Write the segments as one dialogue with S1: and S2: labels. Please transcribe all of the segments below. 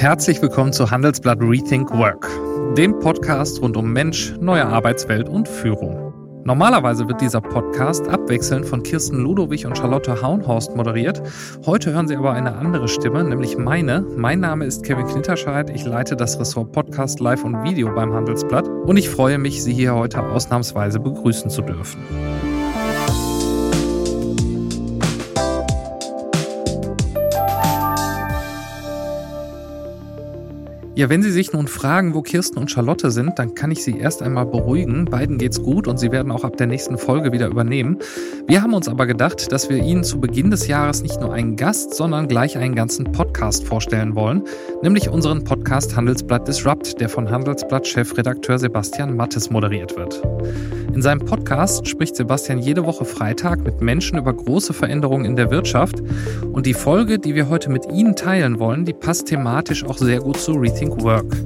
S1: Herzlich willkommen zu Handelsblatt Rethink Work, dem Podcast rund um Mensch, neue Arbeitswelt und Führung. Normalerweise wird dieser Podcast abwechselnd von Kirsten Ludowig und Charlotte Haunhorst moderiert. Heute hören Sie aber eine andere Stimme, nämlich meine. Mein Name ist Kevin Knitterscheid. Ich leite das Ressort Podcast, Live und Video beim Handelsblatt und ich freue mich, Sie hier heute ausnahmsweise begrüßen zu dürfen. Ja, wenn Sie sich nun fragen, wo Kirsten und Charlotte sind, dann kann ich Sie erst einmal beruhigen. Beiden geht's gut und sie werden auch ab der nächsten Folge wieder übernehmen. Wir haben uns aber gedacht, dass wir Ihnen zu Beginn des Jahres nicht nur einen Gast, sondern gleich einen ganzen Podcast vorstellen wollen, nämlich unseren Podcast Handelsblatt Disrupt, der von Handelsblatt-Chefredakteur Sebastian Mattes moderiert wird. In seinem Podcast spricht Sebastian jede Woche Freitag mit Menschen über große Veränderungen in der Wirtschaft und die Folge, die wir heute mit Ihnen teilen wollen, die passt thematisch auch sehr gut zu Rethink Work.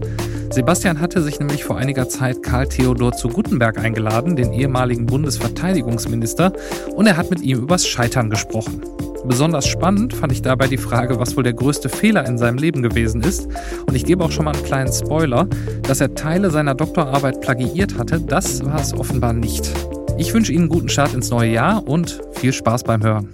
S1: Sebastian hatte sich nämlich vor einiger Zeit Karl Theodor zu Gutenberg eingeladen, den ehemaligen Bundesverteidigungsminister, und er hat mit ihm übers Scheitern gesprochen. Besonders spannend fand ich dabei die Frage, was wohl der größte Fehler in seinem Leben gewesen ist. Und ich gebe auch schon mal einen kleinen Spoiler, dass er Teile seiner Doktorarbeit plagiiert hatte, das war es offenbar nicht. Ich wünsche Ihnen einen guten Start ins neue Jahr und viel Spaß beim Hören.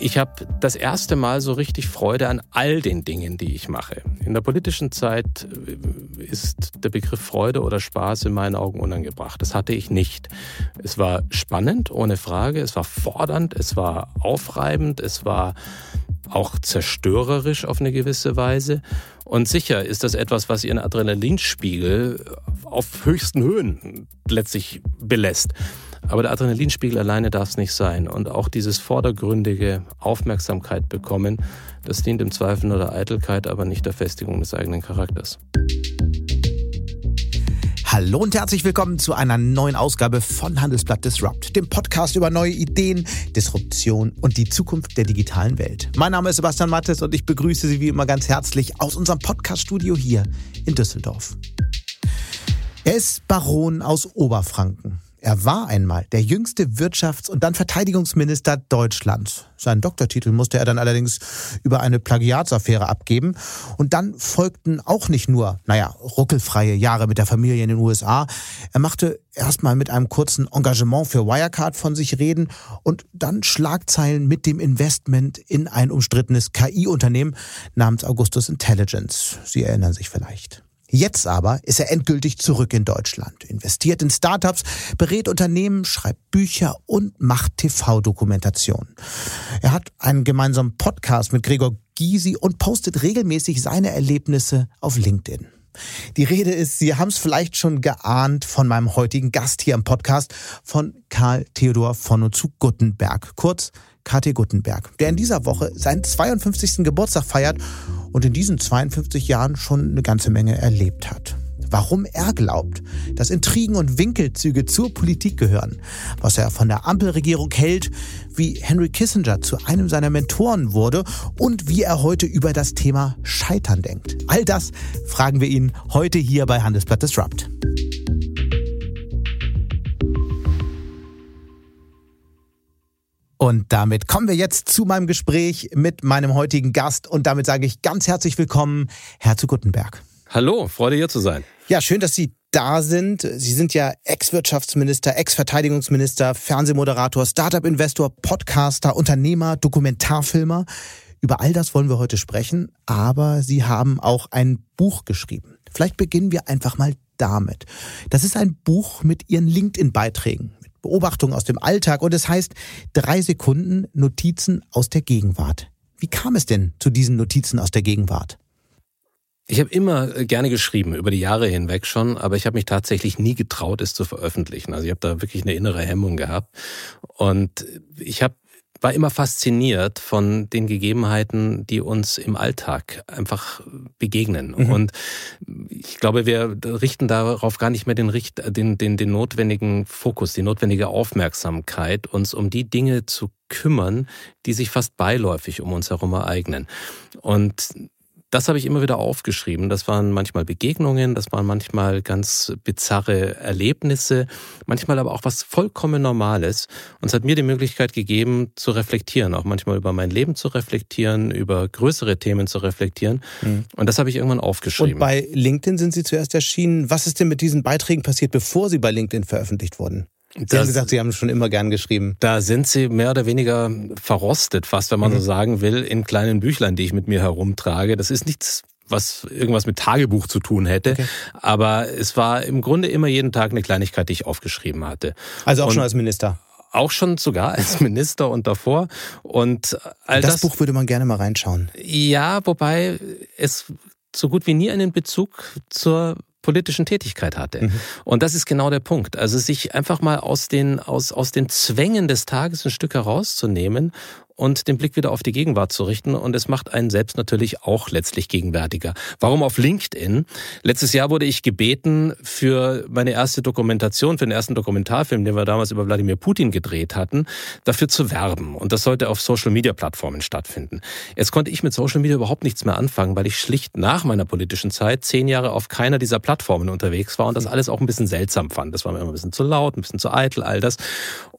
S2: Ich habe das erste Mal so richtig Freude an all den Dingen, die ich mache. In der politischen Zeit äh, ist der Begriff Freude oder Spaß in meinen Augen unangebracht. Das hatte ich nicht. Es war spannend, ohne Frage. Es war fordernd, es war aufreibend, es war auch zerstörerisch auf eine gewisse Weise. Und sicher ist das etwas, was ihren Adrenalinspiegel auf höchsten Höhen letztlich belässt. Aber der Adrenalinspiegel alleine darf es nicht sein. Und auch dieses vordergründige Aufmerksamkeit bekommen, das dient im Zweifel nur der Eitelkeit, aber nicht der Festigung des eigenen Charakters.
S3: Hallo und herzlich willkommen zu einer neuen Ausgabe von Handelsblatt Disrupt, dem Podcast über neue Ideen, Disruption und die Zukunft der digitalen Welt. Mein Name ist Sebastian Mattes und ich begrüße Sie wie immer ganz herzlich aus unserem Podcaststudio hier in Düsseldorf. Er ist Baron aus Oberfranken. Er war einmal der jüngste Wirtschafts- und dann Verteidigungsminister Deutschlands. Seinen Doktortitel musste er dann allerdings über eine Plagiatsaffäre abgeben. Und dann folgten auch nicht nur, naja, ruckelfreie Jahre mit der Familie in den USA. Er machte erstmal mit einem kurzen Engagement für Wirecard von sich reden und dann Schlagzeilen mit dem Investment in ein umstrittenes KI-Unternehmen namens Augustus Intelligence. Sie erinnern sich vielleicht. Jetzt aber ist er endgültig zurück in Deutschland, investiert in Startups, berät Unternehmen, schreibt Bücher und macht TV-Dokumentation. Er hat einen gemeinsamen Podcast mit Gregor Gysi und postet regelmäßig seine Erlebnisse auf LinkedIn. Die Rede ist, Sie haben es vielleicht schon geahnt, von meinem heutigen Gast hier im Podcast, von Karl Theodor von und zu Guttenberg, kurz KT Guttenberg, der in dieser Woche seinen 52. Geburtstag feiert und in diesen 52 Jahren schon eine ganze Menge erlebt hat. Warum er glaubt, dass Intrigen und Winkelzüge zur Politik gehören, was er von der Ampelregierung hält, wie Henry Kissinger zu einem seiner Mentoren wurde und wie er heute über das Thema Scheitern denkt. All das fragen wir ihn heute hier bei Handelsblatt Disrupt. Und damit kommen wir jetzt zu meinem Gespräch mit meinem heutigen Gast. Und damit sage ich ganz herzlich willkommen, Herr zu Guttenberg.
S2: Hallo, Freude hier zu sein.
S3: Ja, schön, dass Sie da sind. Sie sind ja Ex-Wirtschaftsminister, Ex-Verteidigungsminister, Fernsehmoderator, Startup-Investor, Podcaster, Unternehmer, Dokumentarfilmer. Über all das wollen wir heute sprechen, aber Sie haben auch ein Buch geschrieben. Vielleicht beginnen wir einfach mal damit. Das ist ein Buch mit Ihren LinkedIn-Beiträgen. Beobachtungen aus dem Alltag und es heißt drei Sekunden Notizen aus der Gegenwart. Wie kam es denn zu diesen Notizen aus der Gegenwart?
S2: Ich habe immer äh, gerne geschrieben, über die Jahre hinweg schon, aber ich habe mich tatsächlich nie getraut, es zu veröffentlichen. Also ich habe da wirklich eine innere Hemmung gehabt. Und ich habe war immer fasziniert von den Gegebenheiten, die uns im Alltag einfach begegnen. Mhm. Und ich glaube, wir richten darauf gar nicht mehr den, den, den, den notwendigen Fokus, die notwendige Aufmerksamkeit, uns um die Dinge zu kümmern, die sich fast beiläufig um uns herum ereignen. Und das habe ich immer wieder aufgeschrieben. Das waren manchmal Begegnungen, das waren manchmal ganz bizarre Erlebnisse, manchmal aber auch was vollkommen Normales. Und es hat mir die Möglichkeit gegeben, zu reflektieren, auch manchmal über mein Leben zu reflektieren, über größere Themen zu reflektieren. Mhm. Und das habe ich irgendwann aufgeschrieben.
S3: Und bei LinkedIn sind Sie zuerst erschienen. Was ist denn mit diesen Beiträgen passiert, bevor Sie bei LinkedIn veröffentlicht wurden? Sie das, haben gesagt, Sie haben schon immer gern geschrieben.
S2: Da sind Sie mehr oder weniger verrostet, fast, wenn man mhm. so sagen will, in kleinen Büchlein, die ich mit mir herumtrage. Das ist nichts was irgendwas mit Tagebuch zu tun hätte. Okay. Aber es war im Grunde immer jeden Tag eine Kleinigkeit, die ich aufgeschrieben hatte.
S3: Also auch und schon als Minister?
S2: Auch schon sogar als Minister und davor. Und
S3: all das, das Buch würde man gerne mal reinschauen.
S2: Ja, wobei es so gut wie nie einen Bezug zur politischen Tätigkeit hatte. Mhm. Und das ist genau der Punkt. Also sich einfach mal aus den, aus, aus den Zwängen des Tages ein Stück herauszunehmen und den Blick wieder auf die Gegenwart zu richten. Und es macht einen selbst natürlich auch letztlich gegenwärtiger. Warum auf LinkedIn? Letztes Jahr wurde ich gebeten, für meine erste Dokumentation, für den ersten Dokumentarfilm, den wir damals über Wladimir Putin gedreht hatten, dafür zu werben. Und das sollte auf Social-Media-Plattformen stattfinden. Jetzt konnte ich mit Social Media überhaupt nichts mehr anfangen, weil ich schlicht nach meiner politischen Zeit zehn Jahre auf keiner dieser Plattformen unterwegs war und das alles auch ein bisschen seltsam fand. Das war mir immer ein bisschen zu laut, ein bisschen zu eitel, all das.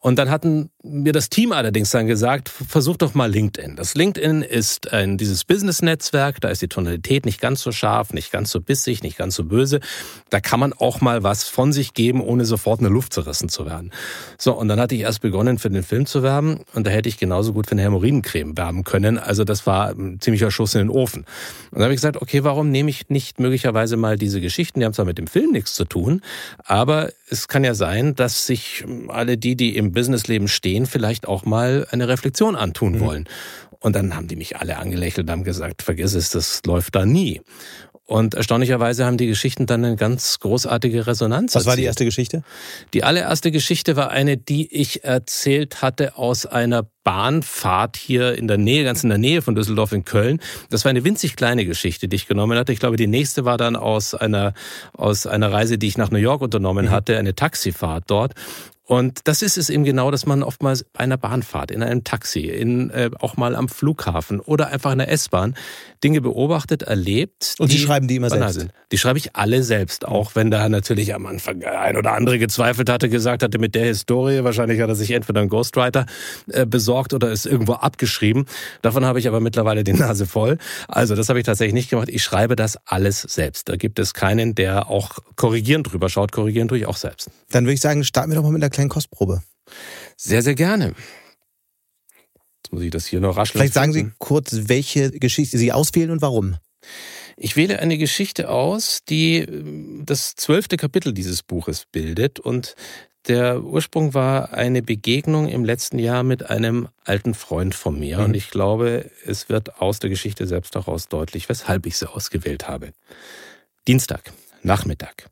S2: Und dann hatten mir das Team allerdings dann gesagt, versuch doch mal LinkedIn. Das LinkedIn ist ein, dieses Business-Netzwerk, da ist die Tonalität nicht ganz so scharf, nicht ganz so bissig, nicht ganz so böse. Da kann man auch mal was von sich geben, ohne sofort eine Luft zerrissen zu werden. So, und dann hatte ich erst begonnen, für den Film zu werben und da hätte ich genauso gut für eine Hämorrhoidencreme werben können. Also das war ein ziemlicher Schuss in den Ofen. Und dann habe ich gesagt, okay, warum nehme ich nicht möglicherweise mal diese Geschichten, die haben zwar mit dem Film nichts zu tun, aber es kann ja sein, dass sich alle die, die im Businessleben stehen, vielleicht auch mal eine Reflexion antun mhm. wollen. Und dann haben die mich alle angelächelt und haben gesagt, vergiss es, das läuft da nie. Und erstaunlicherweise haben die Geschichten dann eine ganz großartige Resonanz.
S3: Was war die erste Geschichte?
S2: Die allererste Geschichte war eine, die ich erzählt hatte aus einer Bahnfahrt hier in der Nähe, ganz in der Nähe von Düsseldorf in Köln. Das war eine winzig kleine Geschichte, die ich genommen hatte. Ich glaube, die nächste war dann aus einer, aus einer Reise, die ich nach New York unternommen mhm. hatte, eine Taxifahrt dort. Und das ist es eben genau, dass man oftmals bei einer Bahnfahrt, in einem Taxi, in, äh, auch mal am Flughafen oder einfach in der S-Bahn Dinge beobachtet, erlebt.
S3: Und die, die schreiben die immer selbst? Sind.
S2: Die schreibe ich alle selbst, auch wenn da natürlich am Anfang ein oder andere gezweifelt hatte, gesagt hatte, mit der Historie, wahrscheinlich hat er sich entweder einen Ghostwriter äh, besorgt oder ist irgendwo abgeschrieben. Davon habe ich aber mittlerweile die Nase voll. Also das habe ich tatsächlich nicht gemacht. Ich schreibe das alles selbst. Da gibt es keinen, der auch korrigierend drüber schaut. Korrigieren tue ich auch selbst.
S3: Dann würde ich sagen, starten wir doch mal mit der kleinen Kostprobe.
S2: Sehr, sehr gerne. Jetzt muss ich das hier noch rasch
S3: Vielleicht sagen Sie kurz, welche Geschichte Sie auswählen und warum.
S2: Ich wähle eine Geschichte aus, die äh, das zwölfte Kapitel dieses Buches bildet und der Ursprung war eine Begegnung im letzten Jahr mit einem alten Freund von mir. Mhm. Und ich glaube, es wird aus der Geschichte selbst heraus deutlich, weshalb ich sie ausgewählt habe. Dienstag, Nachmittag.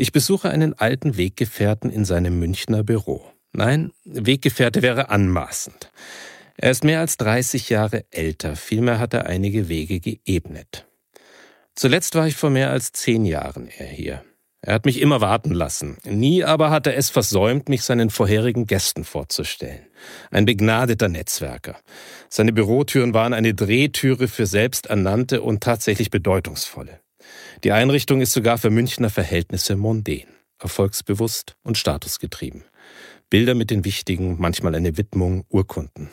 S2: Ich besuche einen alten Weggefährten in seinem Münchner Büro. Nein, Weggefährte wäre anmaßend. Er ist mehr als 30 Jahre älter, vielmehr hat er einige Wege geebnet. Zuletzt war ich vor mehr als zehn Jahren er hier. Er hat mich immer warten lassen. Nie aber hat er es versäumt, mich seinen vorherigen Gästen vorzustellen. Ein begnadeter Netzwerker. Seine Bürotüren waren eine Drehtüre für selbsternannte und tatsächlich bedeutungsvolle. Die Einrichtung ist sogar für Münchner Verhältnisse mondän, erfolgsbewusst und statusgetrieben. Bilder mit den wichtigen, manchmal eine Widmung, Urkunden.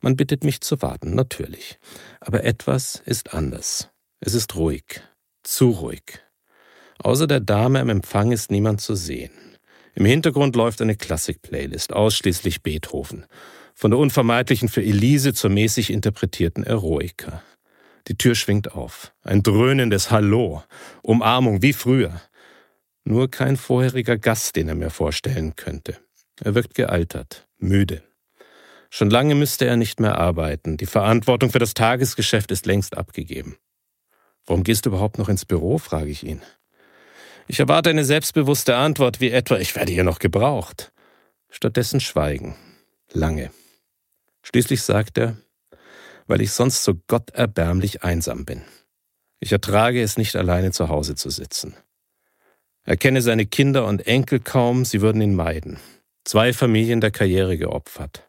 S2: Man bittet mich zu warten, natürlich. Aber etwas ist anders. Es ist ruhig, zu ruhig. Außer der Dame am Empfang ist niemand zu sehen. Im Hintergrund läuft eine Klassik-Playlist, ausschließlich Beethoven. Von der unvermeidlichen für Elise zur mäßig interpretierten Eroica. Die Tür schwingt auf. Ein dröhnendes Hallo. Umarmung wie früher. Nur kein vorheriger Gast, den er mir vorstellen könnte. Er wirkt gealtert, müde. Schon lange müsste er nicht mehr arbeiten. Die Verantwortung für das Tagesgeschäft ist längst abgegeben. Warum gehst du überhaupt noch ins Büro? frage ich ihn. Ich erwarte eine selbstbewusste Antwort wie etwa, ich werde hier noch gebraucht. Stattdessen Schweigen. Lange. Schließlich sagt er, weil ich sonst so gotterbärmlich einsam bin. Ich ertrage es nicht alleine zu Hause zu sitzen. Er kenne seine Kinder und Enkel kaum, sie würden ihn meiden. Zwei Familien der Karriere geopfert.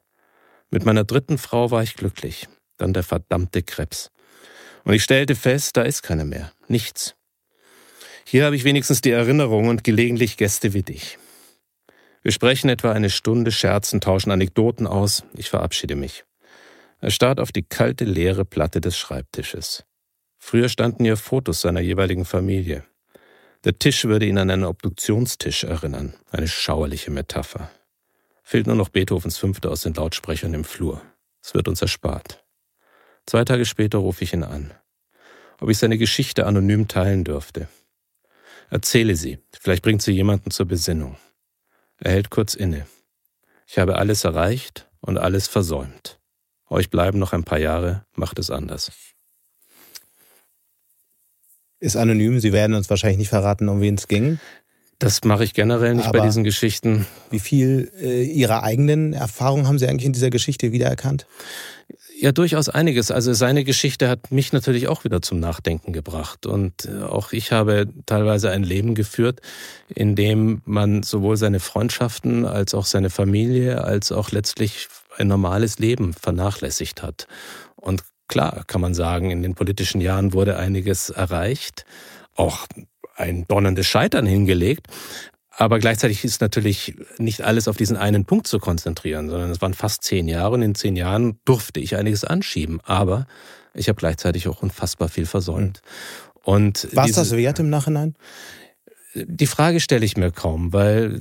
S2: Mit meiner dritten Frau war ich glücklich, dann der verdammte Krebs. Und ich stellte fest, da ist keiner mehr. Nichts. Hier habe ich wenigstens die Erinnerung und gelegentlich Gäste wie dich. Wir sprechen etwa eine Stunde, scherzen, tauschen Anekdoten aus. Ich verabschiede mich. Er starrt auf die kalte, leere Platte des Schreibtisches. Früher standen hier Fotos seiner jeweiligen Familie. Der Tisch würde ihn an einen Obduktionstisch erinnern. Eine schauerliche Metapher. Fehlt nur noch Beethovens Fünfte aus den Lautsprechern im Flur. Es wird uns erspart. Zwei Tage später rufe ich ihn an. Ob ich seine Geschichte anonym teilen dürfte. Erzähle sie, vielleicht bringt sie jemanden zur Besinnung. Er hält kurz inne. Ich habe alles erreicht und alles versäumt. Euch bleiben noch ein paar Jahre, macht es anders.
S3: Ist anonym, Sie werden uns wahrscheinlich nicht verraten, um wen es ging.
S2: Das mache ich generell nicht Aber bei diesen Geschichten.
S3: Wie viel äh, Ihrer eigenen Erfahrungen haben Sie eigentlich in dieser Geschichte wiedererkannt?
S2: Ja, durchaus einiges. Also seine Geschichte hat mich natürlich auch wieder zum Nachdenken gebracht. Und äh, auch ich habe teilweise ein Leben geführt, in dem man sowohl seine Freundschaften als auch seine Familie, als auch letztlich ein normales Leben vernachlässigt hat. Und klar kann man sagen, in den politischen Jahren wurde einiges erreicht, auch ein donnerndes Scheitern hingelegt. Aber gleichzeitig ist natürlich nicht alles auf diesen einen Punkt zu konzentrieren, sondern es waren fast zehn Jahre und in zehn Jahren durfte ich einiges anschieben. Aber ich habe gleichzeitig auch unfassbar viel versäumt.
S3: Und War es das wert im Nachhinein?
S2: Die Frage stelle ich mir kaum, weil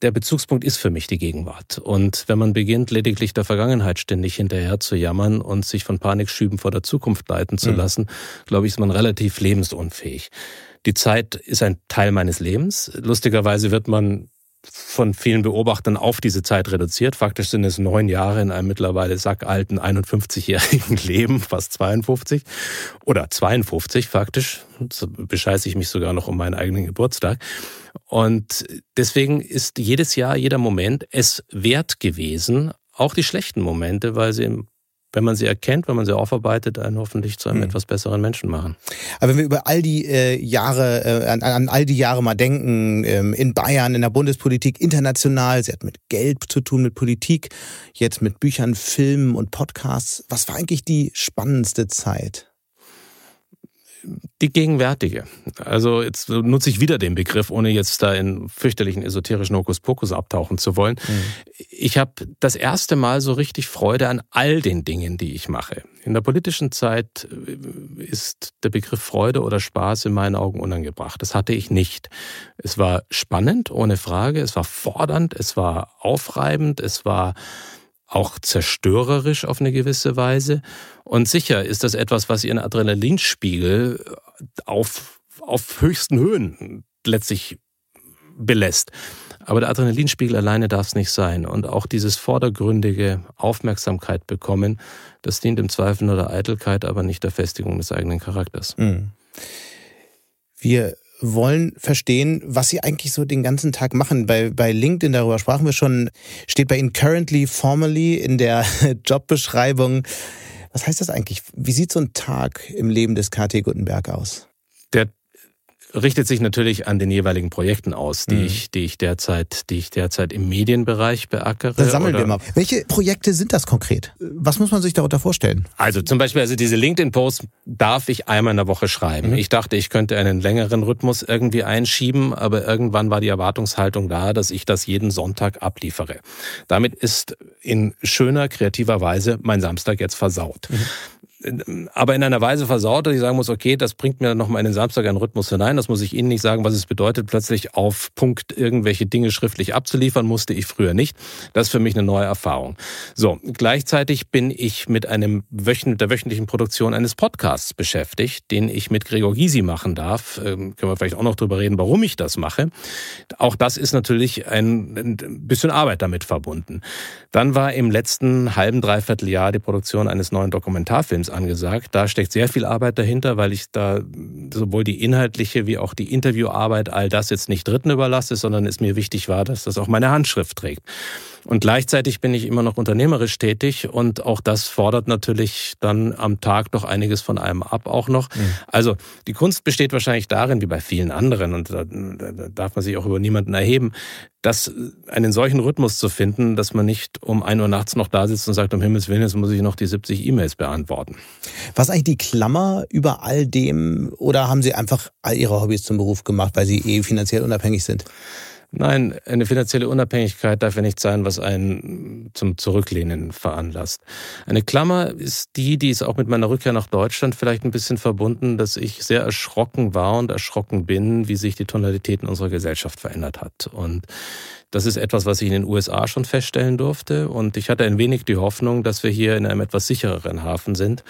S2: der Bezugspunkt ist für mich die Gegenwart. Und wenn man beginnt, lediglich der Vergangenheit ständig hinterher zu jammern und sich von Panikschüben vor der Zukunft leiten zu mhm. lassen, glaube ich, ist man relativ lebensunfähig. Die Zeit ist ein Teil meines Lebens. Lustigerweise wird man von vielen Beobachtern auf diese Zeit reduziert. Faktisch sind es neun Jahre in einem mittlerweile sackalten 51-jährigen Leben, fast 52 oder 52 faktisch. So bescheiße ich mich sogar noch um meinen eigenen Geburtstag. Und deswegen ist jedes Jahr, jeder Moment es wert gewesen, auch die schlechten Momente, weil sie wenn man sie erkennt, wenn man sie aufarbeitet, einen hoffentlich zu einem mhm. etwas besseren Menschen machen.
S3: Aber wenn wir über all die äh, Jahre, äh, an, an, all die Jahre mal denken, ähm, in Bayern, in der Bundespolitik, international, sie hat mit Geld zu tun, mit Politik, jetzt mit Büchern, Filmen und Podcasts. Was war eigentlich die spannendste Zeit?
S2: Die gegenwärtige. Also jetzt nutze ich wieder den Begriff, ohne jetzt da in fürchterlichen esoterischen Hokuspokus abtauchen zu wollen. Mhm. Ich habe das erste Mal so richtig Freude an all den Dingen, die ich mache. In der politischen Zeit äh, ist der Begriff Freude oder Spaß in meinen Augen unangebracht. Das hatte ich nicht. Es war spannend, ohne Frage. Es war fordernd, es war aufreibend, es war auch zerstörerisch auf eine gewisse Weise. Und sicher ist das etwas, was ihren Adrenalinspiegel auf, auf höchsten Höhen letztlich belässt. Aber der Adrenalinspiegel alleine darf es nicht sein. Und auch dieses vordergründige Aufmerksamkeit bekommen, das dient im Zweifel nur der Eitelkeit, aber nicht der Festigung des eigenen Charakters. Mhm.
S3: Wir wollen verstehen, was Sie eigentlich so den ganzen Tag machen. Bei, bei LinkedIn, darüber sprachen wir schon, steht bei Ihnen currently, formally in der Jobbeschreibung. Was heißt das eigentlich? Wie sieht so ein Tag im Leben des KT Gutenberg aus?
S2: Der richtet sich natürlich an den jeweiligen Projekten aus, die mhm. ich, die ich derzeit, die ich derzeit im Medienbereich beackere.
S3: Dann sammeln wir mal. Welche Projekte sind das konkret? Was muss man sich darunter vorstellen?
S2: Also zum Beispiel, also diese LinkedIn-Posts darf ich einmal in der Woche schreiben. Mhm. Ich dachte, ich könnte einen längeren Rhythmus irgendwie einschieben, aber irgendwann war die Erwartungshaltung da, dass ich das jeden Sonntag abliefere. Damit ist in schöner, kreativer Weise mein Samstag jetzt versaut. Mhm aber in einer Weise versaut, dass ich sagen muss, okay, das bringt mir nochmal in den Samstag einen Rhythmus hinein. Das muss ich Ihnen nicht sagen, was es bedeutet, plötzlich auf Punkt irgendwelche Dinge schriftlich abzuliefern, musste ich früher nicht. Das ist für mich eine neue Erfahrung. So, gleichzeitig bin ich mit einem Wöchen, der wöchentlichen Produktion eines Podcasts beschäftigt, den ich mit Gregor Gysi machen darf. Ähm, können wir vielleicht auch noch drüber reden, warum ich das mache. Auch das ist natürlich ein, ein bisschen Arbeit damit verbunden. Dann war im letzten halben, dreiviertel Jahr die Produktion eines neuen Dokumentarfilms angesagt. Da steckt sehr viel Arbeit dahinter, weil ich da sowohl die inhaltliche wie auch die Interviewarbeit, all das jetzt nicht Dritten überlasse, sondern es mir wichtig war, dass das auch meine Handschrift trägt. Und gleichzeitig bin ich immer noch unternehmerisch tätig und auch das fordert natürlich dann am Tag doch einiges von einem ab auch noch. Mhm. Also die Kunst besteht wahrscheinlich darin, wie bei vielen anderen, und da, da darf man sich auch über niemanden erheben, das, einen solchen Rhythmus zu finden, dass man nicht um ein Uhr nachts noch da sitzt und sagt, um Himmels Willen, jetzt muss ich noch die 70 E-Mails beantworten.
S3: Was eigentlich die Klammer über all dem oder haben Sie einfach all Ihre Hobbys zum Beruf gemacht, weil Sie eh finanziell unabhängig sind?
S2: Nein, eine finanzielle Unabhängigkeit darf ja nicht sein, was einen zum Zurücklehnen veranlasst. Eine Klammer ist die, die ist auch mit meiner Rückkehr nach Deutschland vielleicht ein bisschen verbunden, dass ich sehr erschrocken war und erschrocken bin, wie sich die Tonalität in unserer Gesellschaft verändert hat. Und das ist etwas, was ich in den USA schon feststellen durfte. Und ich hatte ein wenig die Hoffnung, dass wir hier in einem etwas sichereren Hafen sind.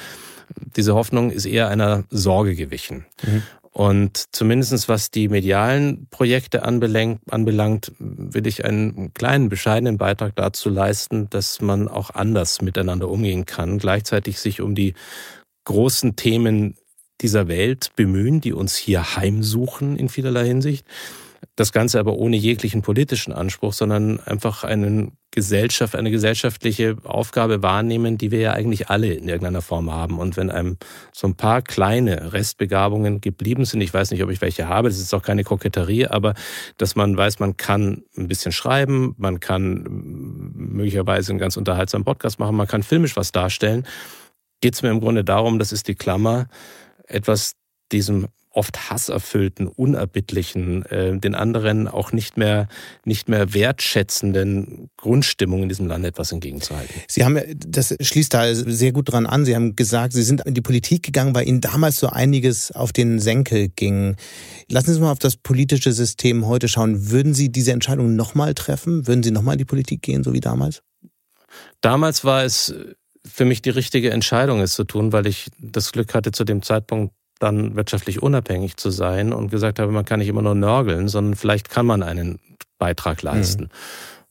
S2: Diese Hoffnung ist eher einer Sorge gewichen. Mhm. Und zumindestens was die medialen Projekte anbelangt, anbelangt, will ich einen kleinen, bescheidenen Beitrag dazu leisten, dass man auch anders miteinander umgehen kann, gleichzeitig sich um die großen Themen dieser Welt bemühen, die uns hier heimsuchen in vielerlei Hinsicht. Das Ganze aber ohne jeglichen politischen Anspruch, sondern einfach einen Gesellschaft, eine gesellschaftliche Aufgabe wahrnehmen, die wir ja eigentlich alle in irgendeiner Form haben. Und wenn einem so ein paar kleine Restbegabungen geblieben sind, ich weiß nicht, ob ich welche habe, das ist auch keine Koketterie, aber dass man weiß, man kann ein bisschen schreiben, man kann möglicherweise einen ganz unterhaltsamen Podcast machen, man kann filmisch was darstellen, geht es mir im Grunde darum, das ist die Klammer, etwas diesem oft hasserfüllten, unerbittlichen, äh, den anderen auch nicht mehr, nicht mehr wertschätzenden Grundstimmung in diesem Land etwas entgegenzuhalten.
S3: Sie haben, das schließt da sehr gut dran an. Sie haben gesagt, Sie sind in die Politik gegangen, weil Ihnen damals so einiges auf den Senkel ging. Lassen Sie uns mal auf das politische System heute schauen. Würden Sie diese Entscheidung nochmal treffen? Würden Sie nochmal in die Politik gehen, so wie damals?
S2: Damals war es für mich die richtige Entscheidung, es zu tun, weil ich das Glück hatte, zu dem Zeitpunkt dann wirtschaftlich unabhängig zu sein und gesagt habe, man kann nicht immer nur nörgeln, sondern vielleicht kann man einen Beitrag leisten. Mhm.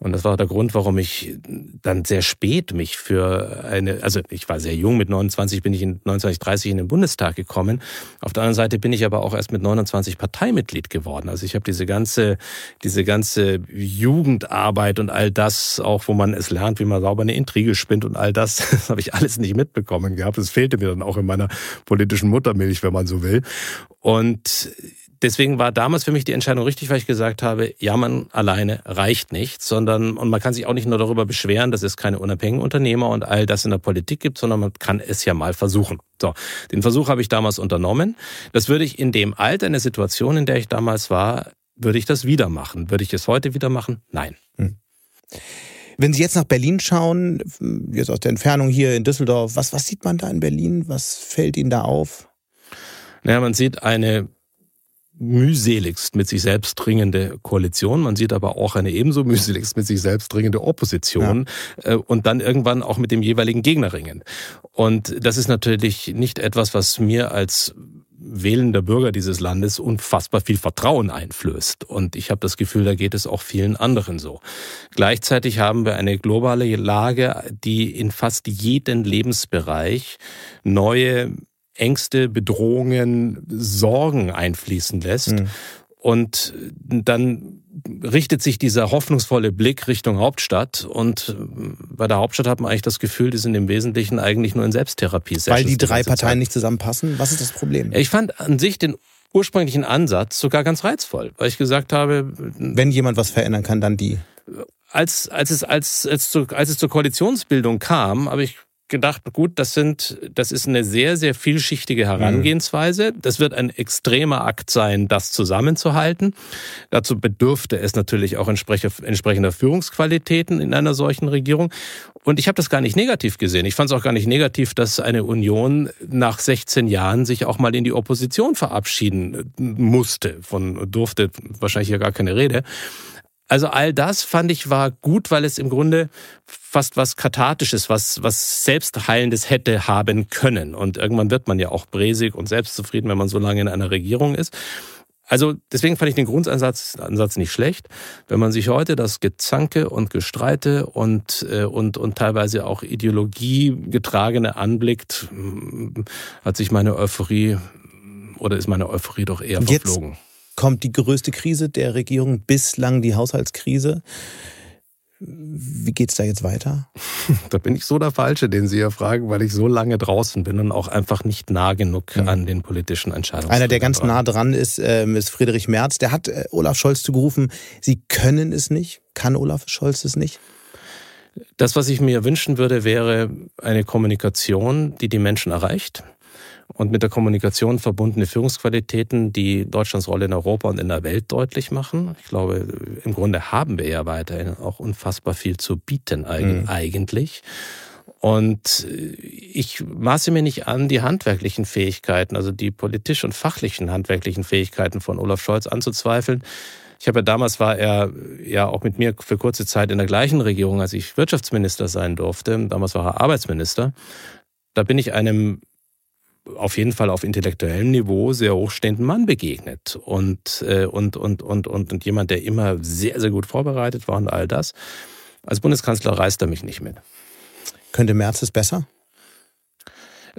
S2: Und das war der Grund, warum ich dann sehr spät mich für eine, also ich war sehr jung, mit 29 bin ich in 29, 30 in den Bundestag gekommen. Auf der anderen Seite bin ich aber auch erst mit 29 Parteimitglied geworden. Also ich habe diese ganze, diese ganze Jugendarbeit und all das, auch wo man es lernt, wie man sauber eine Intrige spinnt und all das, das habe ich alles nicht mitbekommen gehabt. Das fehlte mir dann auch in meiner politischen Muttermilch, wenn man so will. Und deswegen war damals für mich die Entscheidung richtig, weil ich gesagt habe, ja, man alleine reicht nicht, sondern, und man kann sich auch nicht nur darüber beschweren, dass es keine unabhängigen Unternehmer und all das in der Politik gibt, sondern man kann es ja mal versuchen. So, den Versuch habe ich damals unternommen. Das würde ich in dem Alter, in der Situation, in der ich damals war, würde ich das wieder machen. Würde ich es heute wieder machen? Nein. Hm.
S3: Wenn Sie jetzt nach Berlin schauen, jetzt aus der Entfernung hier in Düsseldorf, was, was sieht man da in Berlin? Was fällt Ihnen da auf?
S2: Naja, man sieht eine mühseligst mit sich selbst dringende Koalition. Man sieht aber auch eine ebenso mühseligst mit sich selbst dringende Opposition ja. Äh, und dann irgendwann auch mit dem jeweiligen Gegner ringen. Und das ist natürlich nicht etwas, was mir als wählender Bürger dieses Landes unfassbar viel Vertrauen einflößt. Und ich habe das Gefühl, da geht es auch vielen anderen so. Gleichzeitig haben wir eine globale Lage, die in fast jeden Lebensbereich neue Ängste, Bedrohungen, Sorgen einfließen lässt. Mhm. Und dann richtet sich dieser hoffnungsvolle Blick Richtung Hauptstadt und bei der Hauptstadt hat man eigentlich das Gefühl, die sind im Wesentlichen eigentlich nur in Selbsttherapie.
S3: Weil die drei Parteien Zeit. nicht zusammenpassen? Was ist das Problem?
S2: Ich fand an sich den ursprünglichen Ansatz sogar ganz reizvoll, weil ich gesagt habe,
S3: wenn jemand was verändern kann, dann die.
S2: Als, als, es, als, als, zu, als es zur Koalitionsbildung kam, habe ich gedacht, gut, das sind, das ist eine sehr, sehr vielschichtige Herangehensweise. Das wird ein extremer Akt sein, das zusammenzuhalten. Dazu bedürfte es natürlich auch entsprechender Führungsqualitäten in einer solchen Regierung. Und ich habe das gar nicht negativ gesehen. Ich fand es auch gar nicht negativ, dass eine Union nach 16 Jahren sich auch mal in die Opposition verabschieden musste. Von durfte wahrscheinlich ja gar keine Rede. Also all das fand ich war gut, weil es im Grunde fast was Kathartisches, was, was Selbstheilendes hätte haben können. Und irgendwann wird man ja auch bräsig und selbstzufrieden, wenn man so lange in einer Regierung ist. Also deswegen fand ich den Grundansatz Ansatz nicht schlecht. Wenn man sich heute das Gezanke und Gestreite und, äh, und, und teilweise auch ideologiegetragene anblickt, hat sich meine Euphorie oder ist meine Euphorie doch eher verflogen.
S3: Jetzt kommt die größte Krise der Regierung bislang, die Haushaltskrise. Wie geht's da jetzt weiter?
S2: Da bin ich so der Falsche, den Sie hier fragen, weil ich so lange draußen bin und auch einfach nicht nah genug mhm. an den politischen Entscheidungen.
S3: Einer, der ganz nah dran ist, ähm, ist Friedrich Merz. Der hat äh, Olaf Scholz zugerufen, Sie können es nicht. Kann Olaf Scholz es nicht?
S2: Das, was ich mir wünschen würde, wäre eine Kommunikation, die die Menschen erreicht und mit der Kommunikation verbundene Führungsqualitäten, die Deutschlands Rolle in Europa und in der Welt deutlich machen. Ich glaube, im Grunde haben wir ja weiterhin auch unfassbar viel zu bieten mhm. eigentlich. Und ich maße mir nicht an, die handwerklichen Fähigkeiten, also die politisch und fachlichen handwerklichen Fähigkeiten von Olaf Scholz anzuzweifeln. Ich habe ja damals war er ja auch mit mir für kurze Zeit in der gleichen Regierung, als ich Wirtschaftsminister sein durfte. Damals war er Arbeitsminister. Da bin ich einem auf jeden Fall auf intellektuellem Niveau sehr hochstehenden Mann begegnet und, äh, und, und, und, und, und jemand, der immer sehr, sehr gut vorbereitet war und all das. Als Bundeskanzler reist er mich nicht mit.
S3: Könnte Merz es besser?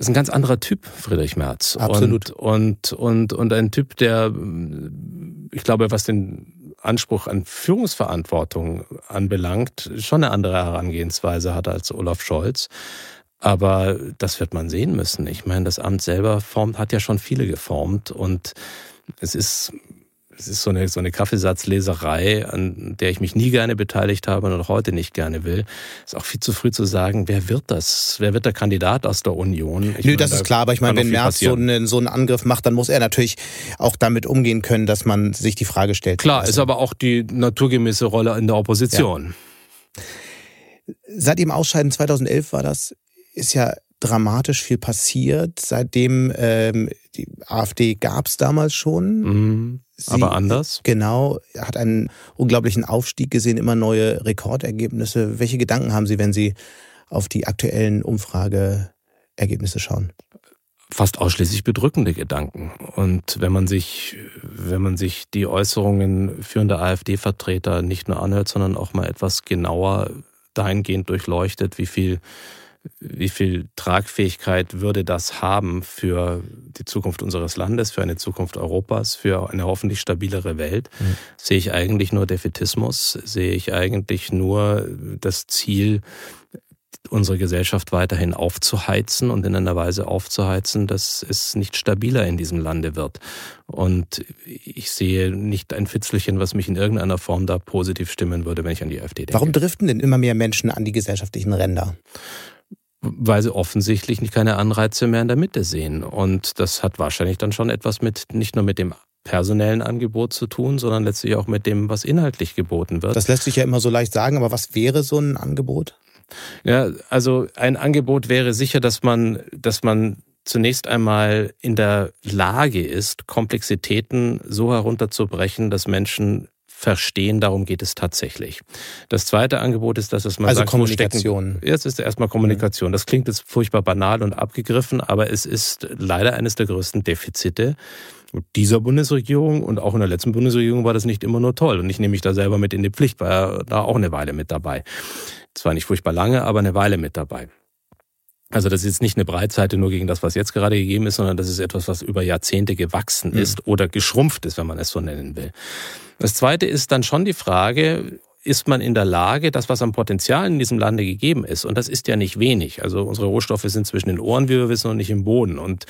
S2: ist ein ganz anderer Typ, Friedrich Merz.
S3: Absolut.
S2: Und, und, und, und ein Typ, der, ich glaube, was den Anspruch an Führungsverantwortung anbelangt, schon eine andere Herangehensweise hat als Olaf Scholz. Aber das wird man sehen müssen. Ich meine, das Amt selber formt, hat ja schon viele geformt und es ist, es ist so eine, so eine Kaffeesatzleserei, an der ich mich nie gerne beteiligt habe und auch heute nicht gerne will. Es ist auch viel zu früh zu sagen, wer wird das? Wer wird der Kandidat aus der Union?
S3: Ich Nö, meine, das ist klar, aber ich meine, wenn Merz so einen, so einen Angriff macht, dann muss er natürlich auch damit umgehen können, dass man sich die Frage stellt.
S2: Klar, also, ist aber auch die naturgemäße Rolle in der Opposition.
S3: Ja. Seit dem Ausscheiden 2011 war das ist ja dramatisch viel passiert. Seitdem ähm, die AfD gab es damals schon.
S2: Mhm, Sie, aber anders.
S3: Genau, hat einen unglaublichen Aufstieg gesehen, immer neue Rekordergebnisse. Welche Gedanken haben Sie, wenn Sie auf die aktuellen Umfrageergebnisse schauen?
S2: Fast ausschließlich bedrückende Gedanken. Und wenn man sich, wenn man sich die Äußerungen führender AfD-Vertreter nicht nur anhört, sondern auch mal etwas genauer dahingehend durchleuchtet, wie viel wie viel Tragfähigkeit würde das haben für die Zukunft unseres Landes, für eine Zukunft Europas, für eine hoffentlich stabilere Welt? Mhm. Sehe ich eigentlich nur Defetismus? Sehe ich eigentlich nur das Ziel, unsere Gesellschaft weiterhin aufzuheizen und in einer Weise aufzuheizen, dass es nicht stabiler in diesem Lande wird. Und ich sehe nicht ein Fitzelchen, was mich in irgendeiner Form da positiv stimmen würde, wenn ich an die AfD denke.
S3: Warum driften denn immer mehr Menschen an die gesellschaftlichen Ränder?
S2: Weil sie offensichtlich keine Anreize mehr in der Mitte sehen. Und das hat wahrscheinlich dann schon etwas mit, nicht nur mit dem personellen Angebot zu tun, sondern letztlich auch mit dem, was inhaltlich geboten wird.
S3: Das lässt sich ja immer so leicht sagen, aber was wäre so ein Angebot?
S2: Ja, also ein Angebot wäre sicher, dass man, dass man zunächst einmal in der Lage ist, Komplexitäten so herunterzubrechen, dass Menschen verstehen, darum geht es tatsächlich. Das zweite Angebot ist, dass es
S3: mal also sagt, Kommunikation.
S2: Stecken, jetzt ist erstmal Kommunikation. Das klingt jetzt furchtbar banal und abgegriffen, aber es ist leider eines der größten Defizite dieser Bundesregierung und auch in der letzten Bundesregierung war das nicht immer nur toll. Und ich nehme mich da selber mit in die Pflicht, war da auch eine Weile mit dabei. Zwar nicht furchtbar lange, aber eine Weile mit dabei. Also das ist jetzt nicht eine Breitseite nur gegen das, was jetzt gerade gegeben ist, sondern das ist etwas, was über Jahrzehnte gewachsen ist mhm. oder geschrumpft ist, wenn man es so nennen will. Das Zweite ist dann schon die Frage, ist man in der Lage, das, was am Potenzial in diesem Lande gegeben ist, und das ist ja nicht wenig, also unsere Rohstoffe sind zwischen den Ohren, wie wir wissen, und nicht im Boden. Und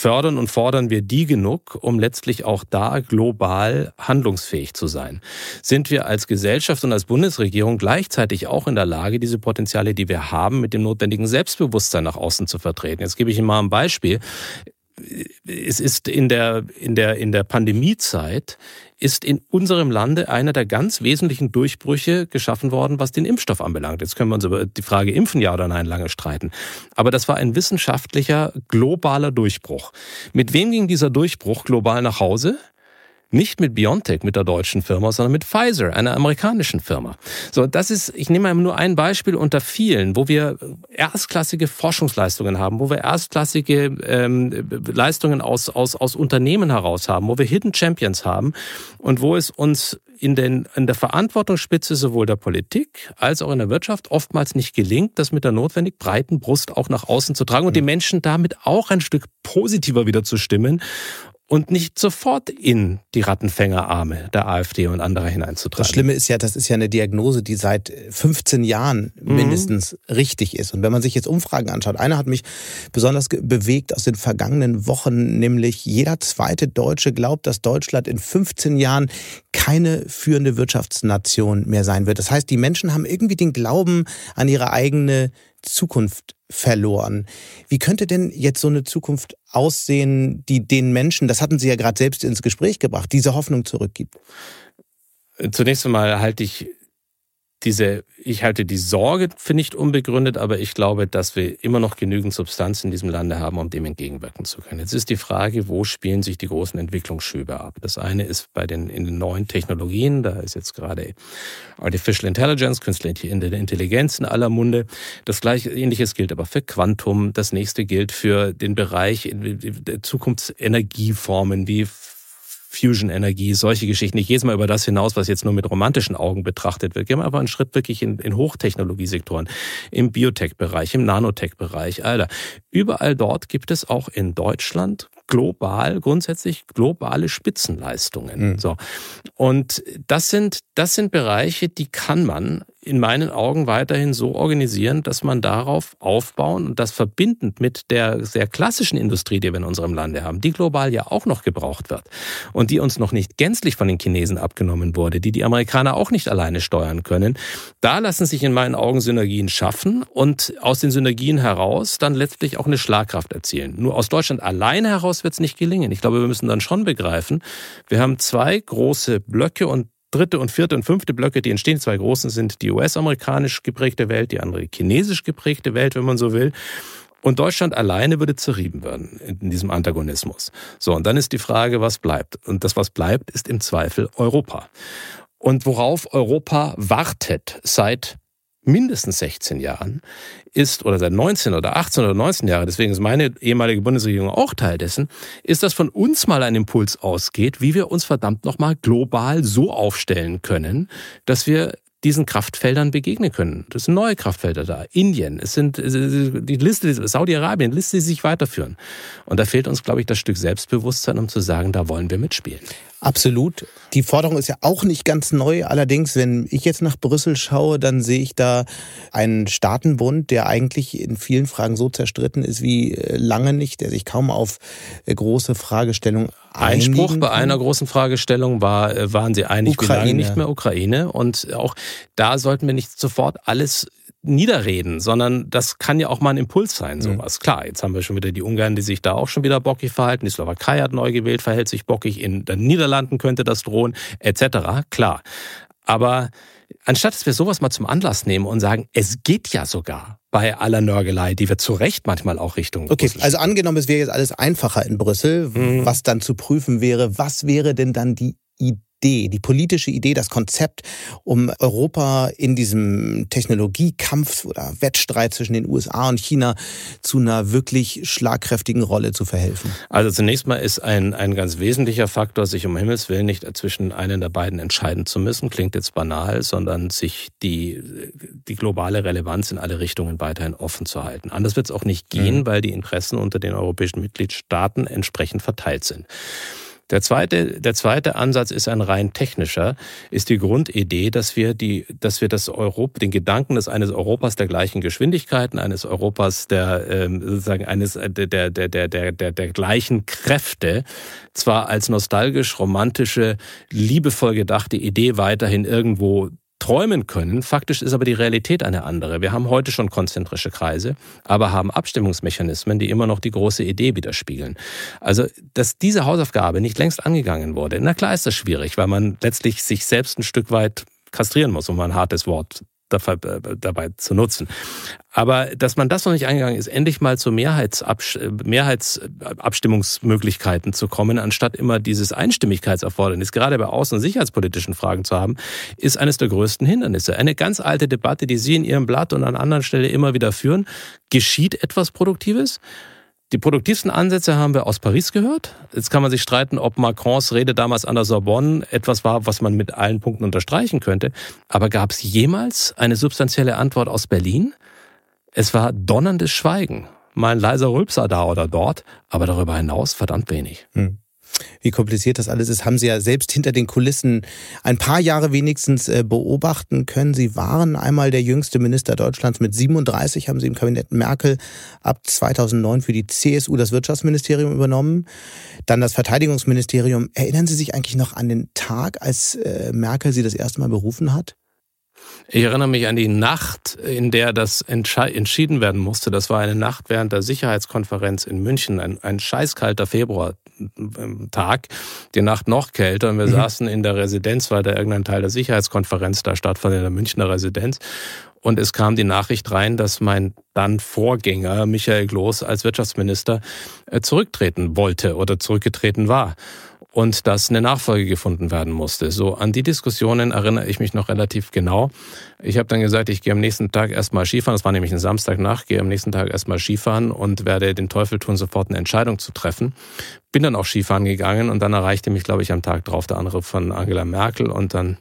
S2: fördern und fordern wir die genug, um letztlich auch da global handlungsfähig zu sein? Sind wir als Gesellschaft und als Bundesregierung gleichzeitig auch in der Lage, diese Potenziale, die wir haben, mit dem notwendigen Selbstbewusstsein nach außen zu vertreten? Jetzt gebe ich Ihnen mal ein Beispiel. Es ist in der, in der, in der Pandemiezeit ist in unserem Lande einer der ganz wesentlichen Durchbrüche geschaffen worden, was den Impfstoff anbelangt. Jetzt können wir uns über die Frage impfen ja oder nein lange streiten. Aber das war ein wissenschaftlicher globaler Durchbruch. Mit wem ging dieser Durchbruch global nach Hause? Nicht mit BioNTech, mit der deutschen Firma, sondern mit Pfizer, einer amerikanischen Firma. So, das ist, ich nehme nur ein Beispiel unter vielen, wo wir erstklassige Forschungsleistungen haben, wo wir erstklassige ähm, Leistungen aus, aus, aus Unternehmen heraus haben, wo wir Hidden Champions haben und wo es uns in, den, in der Verantwortungsspitze sowohl der Politik als auch in der Wirtschaft oftmals nicht gelingt, das mit der notwendig breiten Brust auch nach außen zu tragen und die Menschen damit auch ein Stück positiver wieder zu stimmen und nicht sofort in die Rattenfängerarme der AfD und anderer hineinzutragen.
S3: Das Schlimme ist ja, das ist ja eine Diagnose, die seit 15 Jahren mhm. mindestens mhm. richtig ist. Und wenn man sich jetzt Umfragen anschaut, einer hat mich besonders bewegt aus den vergangenen Wochen, nämlich jeder zweite Deutsche glaubt, dass Deutschland in 15 Jahren keine führende Wirtschaftsnation mehr sein wird. Das heißt, die Menschen haben irgendwie den Glauben an ihre eigene Zukunft verloren. Wie könnte denn jetzt so eine Zukunft aussehen, die den Menschen, das hatten Sie ja gerade selbst ins Gespräch gebracht, diese Hoffnung zurückgibt?
S2: Zunächst einmal halte ich diese, ich halte die Sorge für nicht unbegründet, aber ich glaube, dass wir immer noch genügend Substanz in diesem Lande haben, um dem entgegenwirken zu können. Jetzt ist die Frage, wo spielen sich die großen Entwicklungsschübe ab? Das eine ist bei den, in den neuen Technologien, da ist jetzt gerade Artificial Intelligence, künstliche Intelligenz in aller Munde. Das gleiche, ähnliches gilt aber für Quantum. Das nächste gilt für den Bereich Zukunftsenergieformen wie Fusion-Energie, solche Geschichten. Ich gehe jetzt mal über das hinaus, was jetzt nur mit romantischen Augen betrachtet wird. Gehen wir aber einen Schritt wirklich in, in Hochtechnologiesektoren, im Biotech-Bereich, im Nanotech-Bereich, Alter. Überall dort gibt es auch in Deutschland global, grundsätzlich globale Spitzenleistungen. Mhm. So. Und das sind, das sind Bereiche, die kann man in meinen Augen weiterhin so organisieren, dass man darauf aufbauen und das verbindend mit der sehr klassischen Industrie, die wir in unserem Lande haben, die global ja auch noch gebraucht wird und die uns noch nicht gänzlich von den Chinesen abgenommen wurde, die die Amerikaner auch nicht alleine steuern können. Da lassen sich in meinen Augen Synergien schaffen und aus den Synergien heraus dann letztlich auch eine Schlagkraft erzielen. Nur aus Deutschland alleine heraus wird es nicht gelingen. Ich glaube, wir müssen dann schon begreifen, wir haben zwei große Blöcke und dritte und vierte und fünfte Blöcke, die entstehen. Zwei großen sind die US-amerikanisch geprägte Welt, die andere chinesisch geprägte Welt, wenn man so will. Und Deutschland alleine würde zerrieben werden in diesem Antagonismus. So, und dann ist die Frage, was bleibt? Und das, was bleibt, ist im Zweifel Europa. Und worauf Europa wartet seit mindestens 16 Jahren ist, oder seit 19 oder 18 oder 19 Jahren, deswegen ist meine ehemalige Bundesregierung auch Teil dessen, ist, dass von uns mal ein Impuls ausgeht, wie wir uns verdammt nochmal global so aufstellen können, dass wir diesen Kraftfeldern begegnen können. Das sind neue Kraftfelder da. Indien, es sind die Liste, Saudi-Arabien, Liste, die sich weiterführen. Und da fehlt uns, glaube ich, das Stück Selbstbewusstsein, um zu sagen, da wollen wir mitspielen.
S3: Absolut. Die Forderung ist ja auch nicht ganz neu. Allerdings, wenn ich jetzt nach Brüssel schaue, dann sehe ich da einen Staatenbund, der eigentlich in vielen Fragen so zerstritten ist wie äh, lange nicht, der sich kaum auf äh, große Fragestellungen
S2: Einspruch bei einer großen Fragestellung war, äh, waren sie einig, Ukraine. wie lange nicht mehr Ukraine. Und auch da sollten wir nicht sofort alles niederreden, sondern das kann ja auch mal ein Impuls sein, mhm. sowas. Mhm. Klar, jetzt haben wir schon wieder die Ungarn, die sich da auch schon wieder bockig verhalten. Die Slowakei hat neu gewählt, verhält sich bockig. In den Niederlanden könnte das drohen, etc. Klar. Aber anstatt dass wir sowas mal zum Anlass nehmen und sagen, es geht ja sogar bei aller Nörgelei, die wir zu Recht manchmal auch Richtung.
S3: Okay, Brüssel also angenommen, es wäre jetzt alles einfacher in Brüssel, mhm. was dann zu prüfen wäre, was wäre denn dann die Idee? Idee, die politische Idee, das Konzept, um Europa in diesem Technologiekampf oder Wettstreit zwischen den USA und China zu einer wirklich schlagkräftigen Rolle zu verhelfen?
S2: Also zunächst mal ist ein, ein ganz wesentlicher Faktor, sich um Himmels Willen nicht zwischen einen der beiden entscheiden zu müssen, klingt jetzt banal, sondern sich die, die globale Relevanz in alle Richtungen weiterhin offen zu halten. Anders wird es auch nicht gehen, mhm. weil die Interessen unter den europäischen Mitgliedstaaten entsprechend verteilt sind. Der zweite, der zweite Ansatz ist ein rein technischer, ist die Grundidee, dass wir die, dass wir das Europa, den Gedanken des eines Europas der gleichen Geschwindigkeiten, eines Europas der, ähm, sozusagen eines, der, der, der, der, der, der gleichen Kräfte, zwar als nostalgisch, romantische, liebevoll gedachte Idee weiterhin irgendwo träumen können. Faktisch ist aber die Realität eine andere. Wir haben heute schon konzentrische Kreise, aber haben Abstimmungsmechanismen, die immer noch die große Idee widerspiegeln. Also, dass diese Hausaufgabe nicht längst angegangen wurde, na klar ist das schwierig, weil man letztlich sich selbst ein Stück weit kastrieren muss, um ein hartes Wort dabei zu nutzen. Aber dass man das noch nicht eingegangen ist, endlich mal zu Mehrheitsabs Mehrheitsabstimmungsmöglichkeiten zu kommen, anstatt immer dieses Einstimmigkeitserfordernis, gerade bei außen- und sicherheitspolitischen Fragen zu haben, ist eines der größten Hindernisse. Eine ganz alte Debatte, die Sie in Ihrem Blatt und an anderen Stellen immer wieder führen. Geschieht etwas Produktives? Die produktivsten Ansätze haben wir aus Paris gehört. Jetzt kann man sich streiten, ob Macrons Rede damals an der Sorbonne etwas war, was man mit allen Punkten unterstreichen könnte. Aber gab es jemals eine substanzielle Antwort aus Berlin? Es war donnerndes Schweigen. Mal ein leiser Rülpser da oder dort, aber darüber hinaus verdammt wenig. Hm.
S3: Wie kompliziert das alles ist, haben Sie ja selbst hinter den Kulissen ein paar Jahre wenigstens äh, beobachten können. Sie waren einmal der jüngste Minister Deutschlands mit 37, haben Sie im Kabinett Merkel ab 2009 für die CSU das Wirtschaftsministerium übernommen, dann das Verteidigungsministerium. Erinnern Sie sich eigentlich noch an den Tag, als äh, Merkel Sie das erste Mal berufen hat?
S2: Ich erinnere mich an die Nacht, in der das entschieden werden musste. Das war eine Nacht während der Sicherheitskonferenz in München, ein, ein scheißkalter Februartag, die Nacht noch kälter. Und wir mhm. saßen in der Residenz, weil da irgendein Teil der Sicherheitskonferenz da stattfand, in der Münchner Residenz. Und es kam die Nachricht rein, dass mein dann Vorgänger Michael Gloß als Wirtschaftsminister äh, zurücktreten wollte oder zurückgetreten war und dass eine Nachfolge gefunden werden musste. So an die Diskussionen erinnere ich mich noch relativ genau. Ich habe dann gesagt, ich gehe am nächsten Tag erstmal Skifahren. Das war nämlich ein Samstagnacht, gehe am nächsten Tag erstmal Skifahren und werde den Teufel tun, sofort eine Entscheidung zu treffen. Bin dann auch Skifahren gegangen und dann erreichte mich, glaube ich, am Tag drauf der andere von Angela Merkel und dann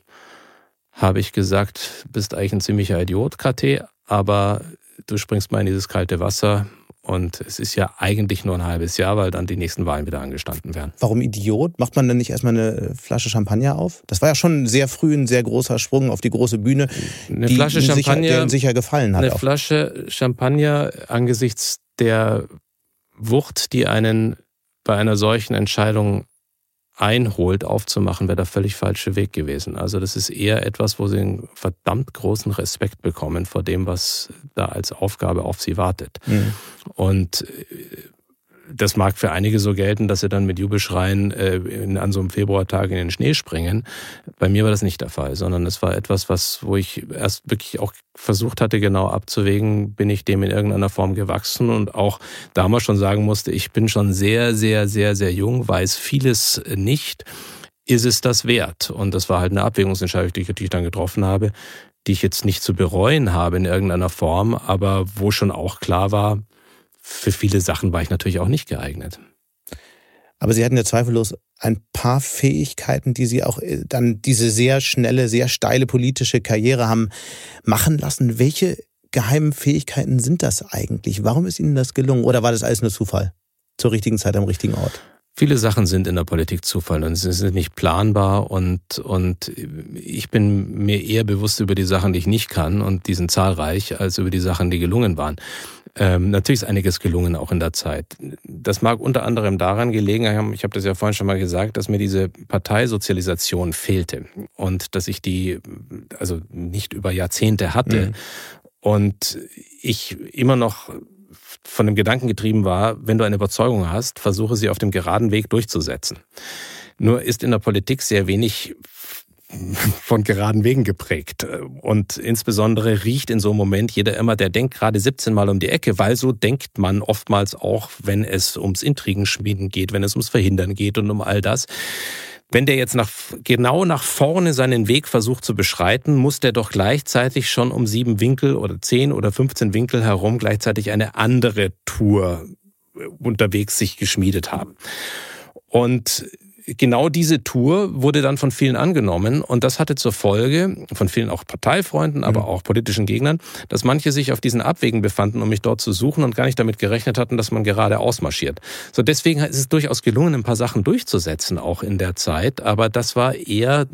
S2: habe ich gesagt, bist eigentlich ein ziemlicher Idiot, KT, aber du springst mal in dieses kalte Wasser und es ist ja eigentlich nur ein halbes Jahr, weil dann die nächsten Wahlen wieder angestanden werden.
S3: Warum Idiot? Macht man denn nicht erstmal eine Flasche Champagner auf? Das war ja schon sehr früh ein sehr großer Sprung auf die große Bühne.
S2: Eine die Flasche Champagner, sicher,
S3: sicher gefallen hat.
S2: Eine auch. Flasche Champagner angesichts der Wucht, die einen bei einer solchen Entscheidung einholt, aufzumachen, wäre der völlig falsche Weg gewesen. Also das ist eher etwas, wo sie einen verdammt großen Respekt bekommen vor dem, was da als Aufgabe auf sie wartet. Mhm. Und äh, das mag für einige so gelten, dass sie dann mit Jubelschreien äh, in, an so einem Februartag in den Schnee springen. Bei mir war das nicht der Fall, sondern es war etwas, was, wo ich erst wirklich auch versucht hatte, genau abzuwägen, bin ich dem in irgendeiner Form gewachsen und auch damals schon sagen musste, ich bin schon sehr, sehr, sehr, sehr jung, weiß vieles nicht. Ist es das wert? Und das war halt eine Abwägungsentscheidung, die ich dann getroffen habe, die ich jetzt nicht zu bereuen habe in irgendeiner Form, aber wo schon auch klar war, für viele Sachen war ich natürlich auch nicht geeignet.
S3: Aber Sie hatten ja zweifellos ein paar Fähigkeiten, die Sie auch äh, dann diese sehr schnelle, sehr steile politische Karriere haben machen lassen. Welche geheimen Fähigkeiten sind das eigentlich? Warum ist Ihnen das gelungen? Oder war das alles nur Zufall? Zur richtigen Zeit am richtigen Ort?
S2: Viele Sachen sind in der Politik Zufall und sie sind nicht planbar und, und ich bin mir eher bewusst über die Sachen, die ich nicht kann und die sind zahlreich, als über die Sachen, die gelungen waren. Ähm, natürlich ist einiges gelungen auch in der Zeit. Das mag unter anderem daran gelegen haben, ich habe das ja vorhin schon mal gesagt, dass mir diese Parteisozialisation fehlte und dass ich die also nicht über Jahrzehnte hatte mhm. und ich immer noch von dem Gedanken getrieben war, wenn du eine Überzeugung hast, versuche sie auf dem geraden Weg durchzusetzen. Nur ist in der Politik sehr wenig von geraden Wegen geprägt. Und insbesondere riecht in so einem Moment jeder immer, der denkt gerade 17 Mal um die Ecke, weil so denkt man oftmals auch, wenn es ums Intrigenschmieden geht, wenn es ums Verhindern geht und um all das. Wenn der jetzt nach, genau nach vorne seinen Weg versucht zu beschreiten, muss der doch gleichzeitig schon um sieben Winkel oder zehn oder 15 Winkel herum gleichzeitig eine andere Tour unterwegs sich geschmiedet haben. Und genau diese Tour wurde dann von vielen angenommen und das hatte zur Folge, von vielen auch Parteifreunden, aber mhm. auch politischen Gegnern, dass manche sich auf diesen Abwegen befanden, um mich dort zu suchen und gar nicht damit gerechnet hatten, dass man gerade ausmarschiert. So deswegen ist es durchaus gelungen, ein paar Sachen durchzusetzen, auch in der Zeit, aber das war eher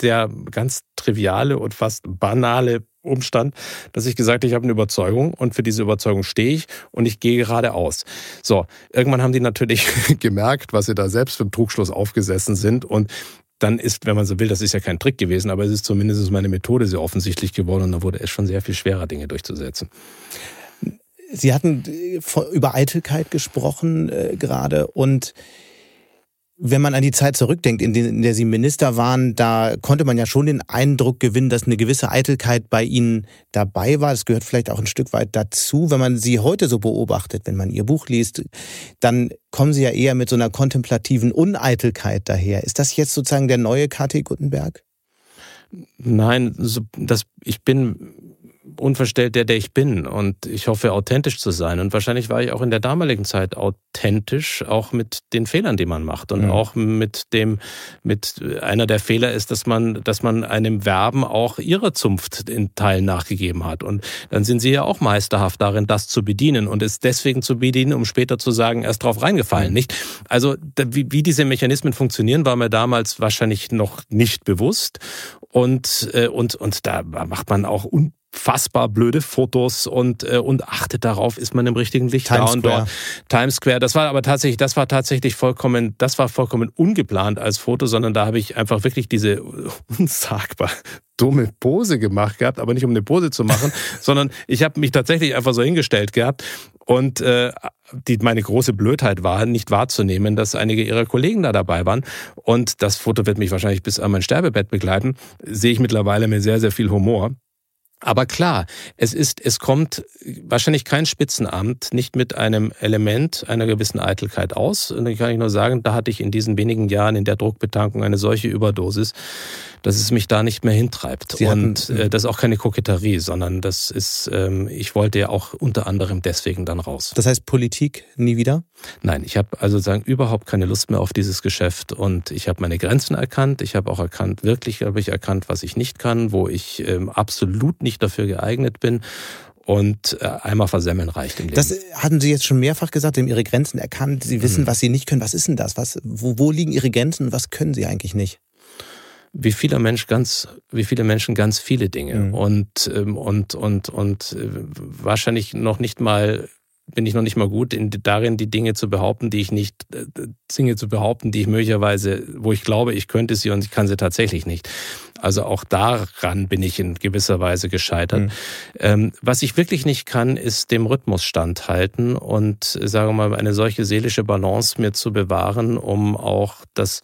S2: der ganz triviale und fast banale Umstand, dass ich gesagt habe, ich habe eine Überzeugung und für diese Überzeugung stehe ich und ich gehe geradeaus. So, irgendwann haben die natürlich gemerkt, was sie da selbst für einen Trugschluss aufgesessen sind und dann ist, wenn man so will, das ist ja kein Trick gewesen, aber es ist zumindest meine Methode sehr offensichtlich geworden und dann wurde es schon sehr viel schwerer, Dinge durchzusetzen.
S3: Sie hatten äh, über Eitelkeit gesprochen äh, gerade und wenn man an die Zeit zurückdenkt, in, der Sie Minister waren, da konnte man ja schon den Eindruck gewinnen, dass eine gewisse Eitelkeit bei Ihnen dabei war. Das gehört vielleicht auch ein Stück weit dazu. Wenn man Sie heute so beobachtet, wenn man Ihr Buch liest, dann kommen Sie ja eher mit so einer kontemplativen Uneitelkeit daher. Ist das jetzt sozusagen der neue KT Gutenberg?
S2: Nein, das, ich bin unverstellt der, der ich bin. Und ich hoffe, authentisch zu sein. Und wahrscheinlich war ich auch in der damaligen Zeit authentisch, auch mit den Fehlern, die man macht. Und mhm. auch mit dem, mit einer der Fehler ist, dass man, dass man einem Verben auch ihrer Zunft in Teilen nachgegeben hat. Und dann sind sie ja auch meisterhaft darin, das zu bedienen und es deswegen zu bedienen, um später zu sagen, erst drauf reingefallen, mhm. nicht? Also, wie, wie diese Mechanismen funktionieren, war mir damals wahrscheinlich noch nicht bewusst. Und, äh, und, und da macht man auch unfassbar blöde Fotos und äh, und achtet darauf, ist man im richtigen Licht
S3: Times
S2: da und
S3: Square.
S2: dort. Times Square. Das war aber tatsächlich, das war tatsächlich vollkommen, das war vollkommen ungeplant als Foto, sondern da habe ich einfach wirklich diese unsagbar dumme Pose gemacht gehabt, aber nicht um eine Pose zu machen, sondern ich habe mich tatsächlich einfach so hingestellt gehabt und äh, die, meine große Blödheit war, nicht wahrzunehmen, dass einige ihrer Kollegen da dabei waren. Und das Foto wird mich wahrscheinlich bis an mein Sterbebett begleiten. Sehe ich mittlerweile mit sehr, sehr viel Humor. Aber klar, es ist, es kommt wahrscheinlich kein Spitzenamt nicht mit einem Element einer gewissen Eitelkeit aus. Und dann kann ich nur sagen, da hatte ich in diesen wenigen Jahren in der Druckbetankung eine solche Überdosis, dass es mich da nicht mehr hintreibt.
S3: Sie hatten-
S2: und äh, das ist auch keine Koketterie, sondern das ist, ähm, ich wollte ja auch unter anderem deswegen dann raus.
S3: Das heißt Politik nie wieder?
S2: Nein, ich habe also sagen überhaupt keine Lust mehr auf dieses Geschäft und ich habe meine Grenzen erkannt. Ich habe auch erkannt, wirklich habe ich erkannt, was ich nicht kann, wo ich ähm, absolut nicht dafür geeignet bin. Und äh, einmal versemmeln reicht im Leben.
S3: Das hatten Sie jetzt schon mehrfach gesagt, Sie haben Ihre Grenzen erkannt, Sie
S2: Mhm.
S3: wissen, was Sie nicht können. Was ist denn das? Was, wo, wo liegen Ihre Grenzen und was können Sie eigentlich nicht?
S2: Wie viele Mensch ganz, wie viele Menschen ganz viele Dinge
S3: Mhm.
S2: und ähm, und und und äh, wahrscheinlich noch nicht mal bin ich noch nicht mal gut in, darin, die Dinge zu behaupten, die ich nicht, äh, Dinge zu behaupten, die ich möglicherweise, wo ich glaube, ich könnte sie und ich kann sie tatsächlich nicht. Also auch daran bin ich in gewisser Weise gescheitert.
S3: Mhm.
S2: Ähm, was ich wirklich nicht kann, ist dem Rhythmus standhalten und, äh, sagen wir mal, eine solche seelische Balance mir zu bewahren, um auch das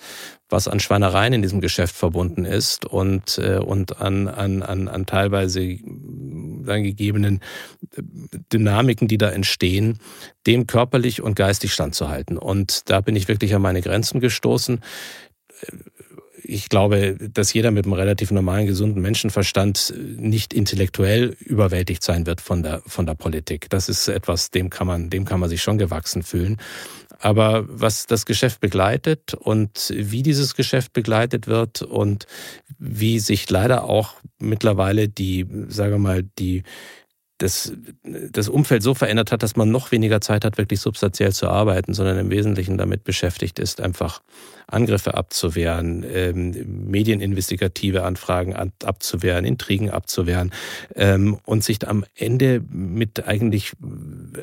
S2: was an Schweinereien in diesem Geschäft verbunden ist und, äh, und an, an, an, an teilweise dann gegebenen äh, Dynamiken, die da entstehen, dem körperlich und geistig standzuhalten. Und da bin ich wirklich an meine Grenzen gestoßen. Ich glaube, dass jeder mit einem relativ normalen, gesunden Menschenverstand nicht intellektuell überwältigt sein wird von der, von der Politik. Das ist etwas, dem kann man, dem kann man sich schon gewachsen fühlen. Aber was das Geschäft begleitet und wie dieses Geschäft begleitet wird und wie sich leider auch mittlerweile die, sagen wir mal, die, das, das Umfeld so verändert hat, dass man noch weniger Zeit hat, wirklich substanziell zu arbeiten, sondern im Wesentlichen damit beschäftigt ist, einfach Angriffe abzuwehren, ähm, medieninvestigative Anfragen ab, abzuwehren, Intrigen abzuwehren ähm, und sich am Ende mit eigentlich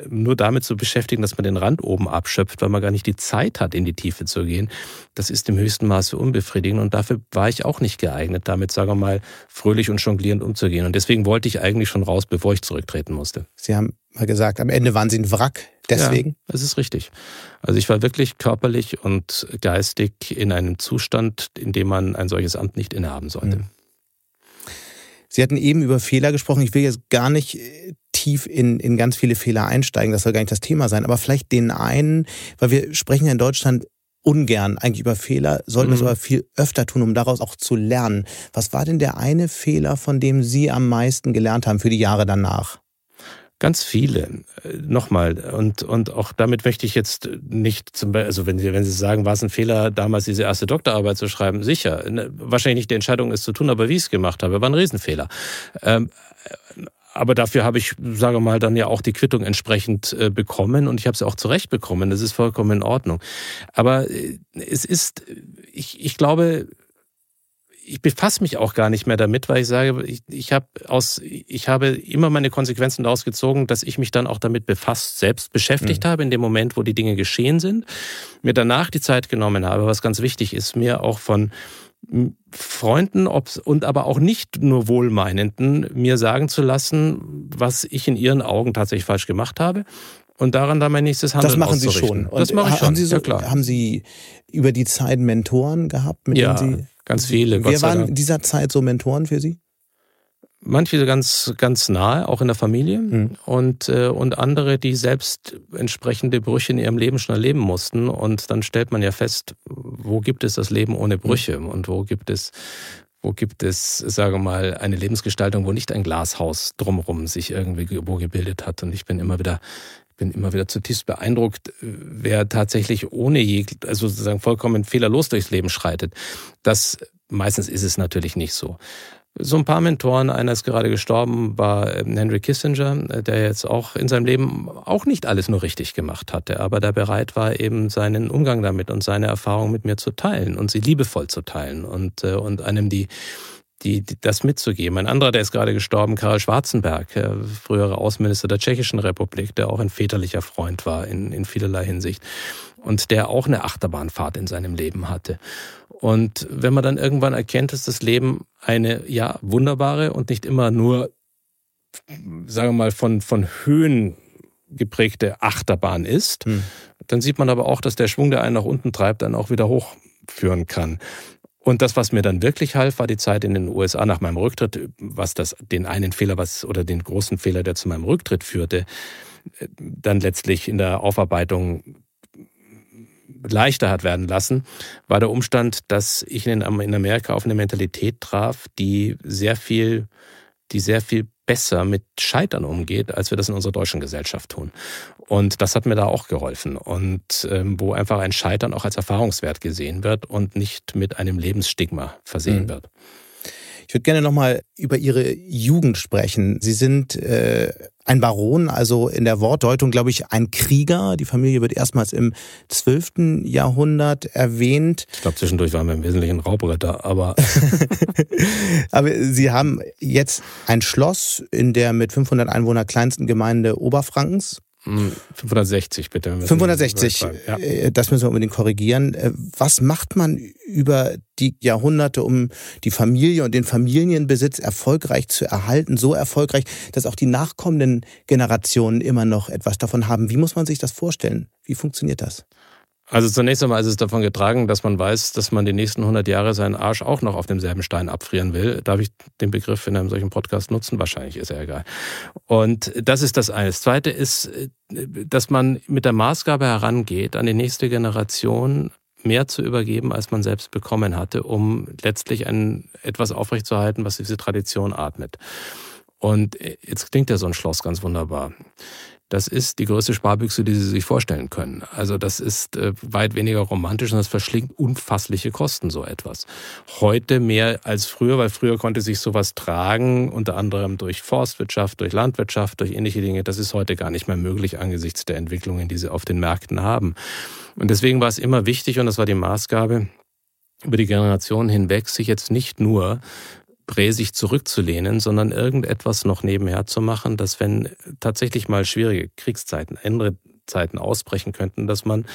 S2: nur damit zu beschäftigen, dass man den Rand oben abschöpft, weil man gar nicht die Zeit hat, in die Tiefe zu gehen. Das ist im höchsten Maße unbefriedigend und dafür war ich auch nicht geeignet, damit, sagen wir mal, fröhlich und jonglierend umzugehen. Und deswegen wollte ich eigentlich schon raus, bevor ich zurücktreten musste.
S3: Sie haben mal gesagt, am Ende waren Sie ein Wrack. Deswegen?
S2: Ja, das ist richtig. Also ich war wirklich körperlich und geistig in einem Zustand, in dem man ein solches Amt nicht innehaben sollte.
S3: Mhm. Sie hatten eben über Fehler gesprochen. Ich will jetzt gar nicht äh, tief in, in ganz viele Fehler einsteigen. Das soll gar nicht das Thema sein. Aber vielleicht den einen, weil wir sprechen ja in Deutschland ungern eigentlich über Fehler, sollten es
S2: Mhm.
S3: aber viel öfter tun, um daraus auch zu lernen. Was war denn der eine Fehler, von dem Sie am meisten gelernt haben für die Jahre danach?
S2: Ganz viele. Äh, Nochmal. Und, und auch damit möchte ich jetzt nicht zum Beispiel, also wenn Sie, wenn Sie sagen, war es ein Fehler, damals diese erste Doktorarbeit zu schreiben, sicher. Ne, Wahrscheinlich nicht die Entscheidung, es zu tun, aber wie ich es gemacht habe, war ein Riesenfehler. Ähm, aber dafür habe ich, sage mal, dann ja auch die Quittung entsprechend äh, bekommen und ich habe sie auch zurecht bekommen. Das ist vollkommen in Ordnung. Aber äh, es ist, ich, ich glaube, ich befasse mich auch gar nicht mehr damit, weil ich sage, ich, ich habe aus, ich habe immer meine Konsequenzen daraus gezogen, dass ich mich dann auch damit befasst, selbst beschäftigt
S3: Mhm.
S2: habe in dem Moment, wo die Dinge geschehen sind, mir danach die Zeit genommen habe, was ganz wichtig ist, mir auch von Freunden ob's, und aber auch nicht nur Wohlmeinenden mir sagen zu lassen, was ich in ihren Augen tatsächlich falsch gemacht habe und daran dann mein nächstes Handeln
S3: Das machen Sie schon.
S2: Das mache ich schon.
S3: Haben Sie, so,
S2: ja, klar.
S3: haben Sie über die Zeit Mentoren gehabt, mit
S2: Ja,
S3: denen Sie
S2: ganz viele.
S3: Wer waren in dieser Zeit so Mentoren für Sie?
S2: Manche ganz, ganz nahe, auch in der Familie.
S3: Mhm.
S2: Und, äh, und andere, die selbst entsprechende Brüche in ihrem Leben schon erleben mussten. Und dann stellt man ja fest, wo gibt es das Leben ohne Brüche? Und wo gibt es, wo gibt es, sage wir mal, eine Lebensgestaltung, wo nicht ein Glashaus drumherum sich irgendwie wo gebildet hat. Und ich bin immer wieder bin immer wieder zutiefst beeindruckt, wer tatsächlich ohne je, also sozusagen vollkommen fehlerlos durchs Leben schreitet. Das meistens ist es natürlich nicht so so ein paar Mentoren. Einer ist gerade gestorben, war ähm, Henry Kissinger, äh, der jetzt auch in seinem Leben auch nicht alles nur richtig gemacht hatte, aber der bereit war, eben seinen Umgang damit und seine Erfahrung mit mir zu teilen und sie liebevoll zu teilen und, äh, und einem die, die, die das mitzugeben. Ein anderer, der ist gerade gestorben, Karl Schwarzenberg, äh, früherer Außenminister der Tschechischen Republik, der auch ein väterlicher Freund war in, in vielerlei Hinsicht und der auch eine Achterbahnfahrt in seinem Leben hatte. Und wenn man dann irgendwann erkennt, dass das Leben eine, ja, wunderbare und nicht immer nur, sagen wir mal, von, von Höhen geprägte Achterbahn ist, hm. dann sieht man aber auch, dass der Schwung, der einen nach unten treibt, dann auch wieder hochführen kann. Und das, was mir dann wirklich half, war die Zeit in den USA nach meinem Rücktritt, was das, den einen Fehler, was, oder den großen Fehler, der zu meinem Rücktritt führte, dann letztlich in der Aufarbeitung leichter hat werden lassen, war der Umstand, dass ich in Amerika auf eine Mentalität traf, die sehr viel, die sehr viel besser mit Scheitern umgeht, als wir das in unserer deutschen Gesellschaft tun. Und das hat mir da auch geholfen. Und ähm, wo einfach ein Scheitern auch als Erfahrungswert gesehen wird und nicht mit einem Lebensstigma versehen mhm. wird.
S3: Ich würde gerne nochmal über Ihre Jugend sprechen. Sie sind äh, ein Baron, also in der Wortdeutung, glaube ich, ein Krieger. Die Familie wird erstmals im 12. Jahrhundert erwähnt.
S2: Ich glaube, zwischendurch waren wir im Wesentlichen Raubritter, aber.
S3: aber Sie haben jetzt ein Schloss in der mit 500 Einwohner kleinsten Gemeinde Oberfrankens.
S2: 560 bitte.
S3: 560, ja. Äh, das müssen wir unbedingt korrigieren. Äh, was macht man über die Jahrhunderte, um die Familie und den Familienbesitz erfolgreich zu erhalten, so erfolgreich, dass auch die nachkommenden Generationen immer noch etwas davon haben? Wie muss man sich das vorstellen? Wie funktioniert das?
S2: Also zunächst einmal ist es davon getragen, dass man weiß, dass man die nächsten 100 Jahre seinen Arsch auch noch auf demselben Stein abfrieren will. Darf ich den Begriff in einem solchen Podcast nutzen? Wahrscheinlich ist er egal. Und das ist das eine. Das zweite ist, dass man mit der Maßgabe herangeht, an die nächste Generation mehr zu übergeben, als man selbst bekommen hatte, um letztlich ein, etwas aufrechtzuerhalten, was diese Tradition atmet. Und jetzt klingt ja so ein Schloss ganz wunderbar. Das ist die größte Sparbüchse, die Sie sich vorstellen können. Also das ist äh, weit weniger romantisch und das verschlingt unfassliche Kosten, so etwas. Heute mehr als früher, weil früher konnte sich sowas tragen, unter anderem durch Forstwirtschaft, durch Landwirtschaft, durch ähnliche Dinge. Das ist heute gar nicht mehr möglich angesichts der Entwicklungen, die sie auf den Märkten haben. Und deswegen war es immer wichtig, und das war die Maßgabe, über die Generationen hinweg sich jetzt nicht nur präsig zurückzulehnen, sondern irgendetwas noch nebenher zu machen, dass wenn tatsächlich mal schwierige Kriegszeiten, andere Zeiten ausbrechen könnten, dass man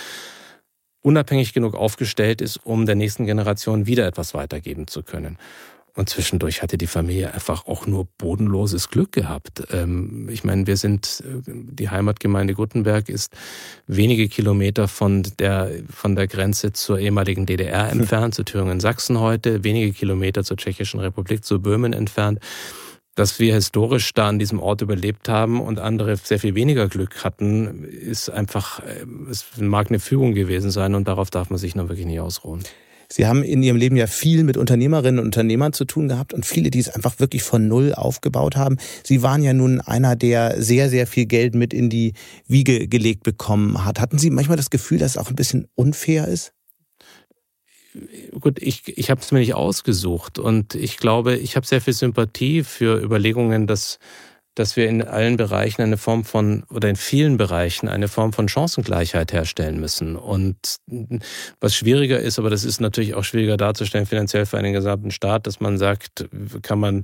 S2: unabhängig genug aufgestellt ist, um der nächsten Generation wieder etwas weitergeben zu können. Und zwischendurch hatte die Familie einfach auch nur bodenloses Glück gehabt. Ähm, ich meine, wir sind, äh, die Heimatgemeinde Guttenberg ist wenige Kilometer von der, von der Grenze zur ehemaligen DDR entfernt, zu Thüringen-Sachsen heute, wenige Kilometer zur Tschechischen Republik, zu Böhmen entfernt. Dass wir historisch da an diesem Ort überlebt haben und andere sehr viel weniger Glück hatten, ist einfach, äh, es mag eine Fügung gewesen sein und darauf darf man sich noch wirklich nicht ausruhen.
S3: Sie haben in Ihrem Leben ja viel mit Unternehmerinnen und Unternehmern zu tun gehabt und viele, die es einfach wirklich von Null aufgebaut haben. Sie waren ja nun einer, der sehr, sehr viel Geld mit in die Wiege gelegt bekommen hat. Hatten Sie manchmal das Gefühl, dass es auch ein bisschen unfair ist?
S2: gut, ich, ich habe es mir nicht ausgesucht und ich glaube, ich habe sehr viel Sympathie für Überlegungen, dass dass wir in allen Bereichen eine Form von, oder in vielen Bereichen eine Form von Chancengleichheit herstellen müssen. Und was schwieriger ist, aber das ist natürlich auch schwieriger darzustellen finanziell für einen gesamten Staat, dass man sagt, kann man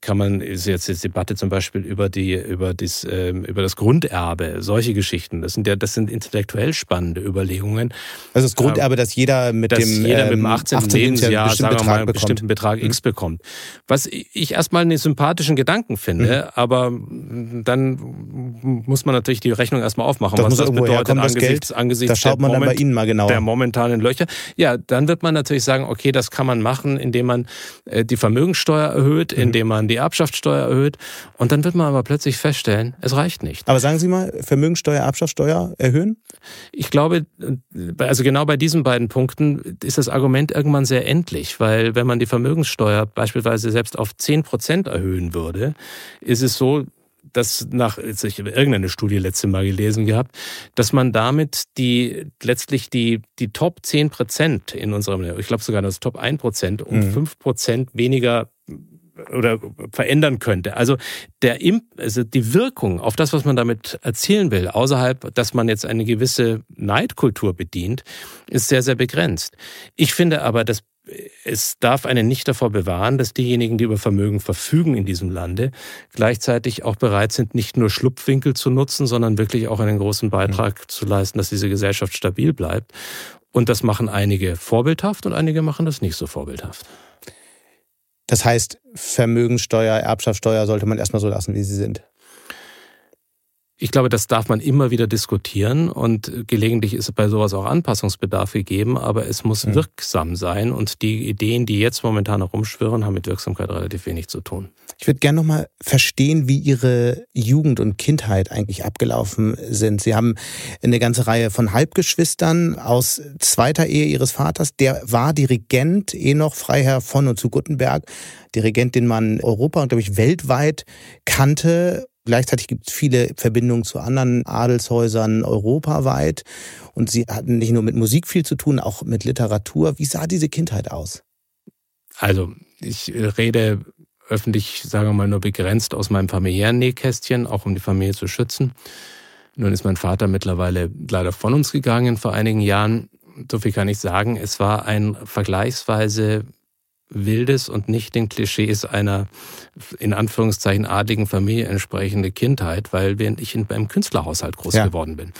S2: kann man, ist jetzt die Debatte zum Beispiel über die, über das, ähm, über das Grunderbe, solche Geschichten. Das sind ja, das sind intellektuell spannende Überlegungen.
S3: Also das Grunderbe, dass jeder mit
S2: dass
S3: dem,
S2: jeder mit dem 18. 18. Lebensjahr, sagen wir mal, einen bestimmten Betrag X mhm. bekommt. Was ich erstmal einen sympathischen Gedanken finde, mhm. aber dann muss man natürlich die Rechnung erstmal aufmachen,
S3: das
S2: was das bedeutet
S3: herkommen, das
S2: angesichts,
S3: Geld,
S2: angesichts
S3: da schaut man
S2: Moment,
S3: dann bei Ihnen mal genauer.
S2: der momentanen Löcher. Ja, dann wird man natürlich sagen, okay, das kann man machen, indem man äh, die Vermögenssteuer erhöht, mhm. indem man die Erbschaftssteuer erhöht. Und dann wird man aber plötzlich feststellen, es reicht nicht.
S3: Aber sagen Sie mal, Vermögenssteuer, Erbschaftssteuer erhöhen?
S2: Ich glaube, äh, also genau bei diesen beiden Punkten ist das Argument irgendwann sehr endlich, weil wenn man die Vermögenssteuer beispielsweise selbst auf 10 Prozent erhöhen würde, ist es so, dass nach, ich irgendeine Studie letzte Mal gelesen gehabt, dass man damit die, letztlich die, die Top 10 Prozent in unserem, ich glaube sogar das Top 1 Prozent um mhm. 5 Prozent weniger oder verändern könnte. Also der also die Wirkung auf das, was man damit erzielen will, außerhalb, dass man jetzt eine gewisse Neidkultur bedient, ist sehr, sehr begrenzt. Ich finde aber, dass es darf einen nicht davor bewahren, dass diejenigen, die über Vermögen verfügen in diesem Lande, gleichzeitig auch bereit sind, nicht nur Schlupfwinkel zu nutzen, sondern wirklich auch einen großen Beitrag mhm. zu leisten, dass diese Gesellschaft stabil bleibt. Und das machen einige vorbildhaft und einige machen das nicht so vorbildhaft.
S3: Das heißt, Vermögensteuer, Erbschaftssteuer sollte man erstmal so lassen, wie sie sind.
S2: Ich glaube, das darf man immer wieder diskutieren und gelegentlich ist bei sowas auch Anpassungsbedarf gegeben, aber es muss mhm. wirksam sein und die Ideen, die jetzt momentan herumschwirren, haben mit Wirksamkeit relativ wenig zu tun.
S3: Ich würde gerne nochmal verstehen, wie Ihre Jugend und Kindheit eigentlich abgelaufen sind. Sie haben eine ganze Reihe von Halbgeschwistern aus zweiter Ehe Ihres Vaters. Der war Dirigent, eh noch Freiherr von und zu Guttenberg. Dirigent, den man Europa und, glaube ich, weltweit kannte Gleichzeitig gibt es viele Verbindungen zu anderen Adelshäusern europaweit. Und sie hatten nicht nur mit Musik viel zu tun, auch mit Literatur. Wie sah diese Kindheit aus?
S2: Also, ich rede öffentlich, sagen wir mal, nur begrenzt aus meinem familiären Nähkästchen, auch um die Familie zu schützen. Nun ist mein Vater mittlerweile leider von uns gegangen vor einigen Jahren. So viel kann ich sagen. Es war ein vergleichsweise wildes und nicht den Klischees einer in Anführungszeichen adligen Familie entsprechende Kindheit, weil ich in einem Künstlerhaushalt groß ja. geworden bin.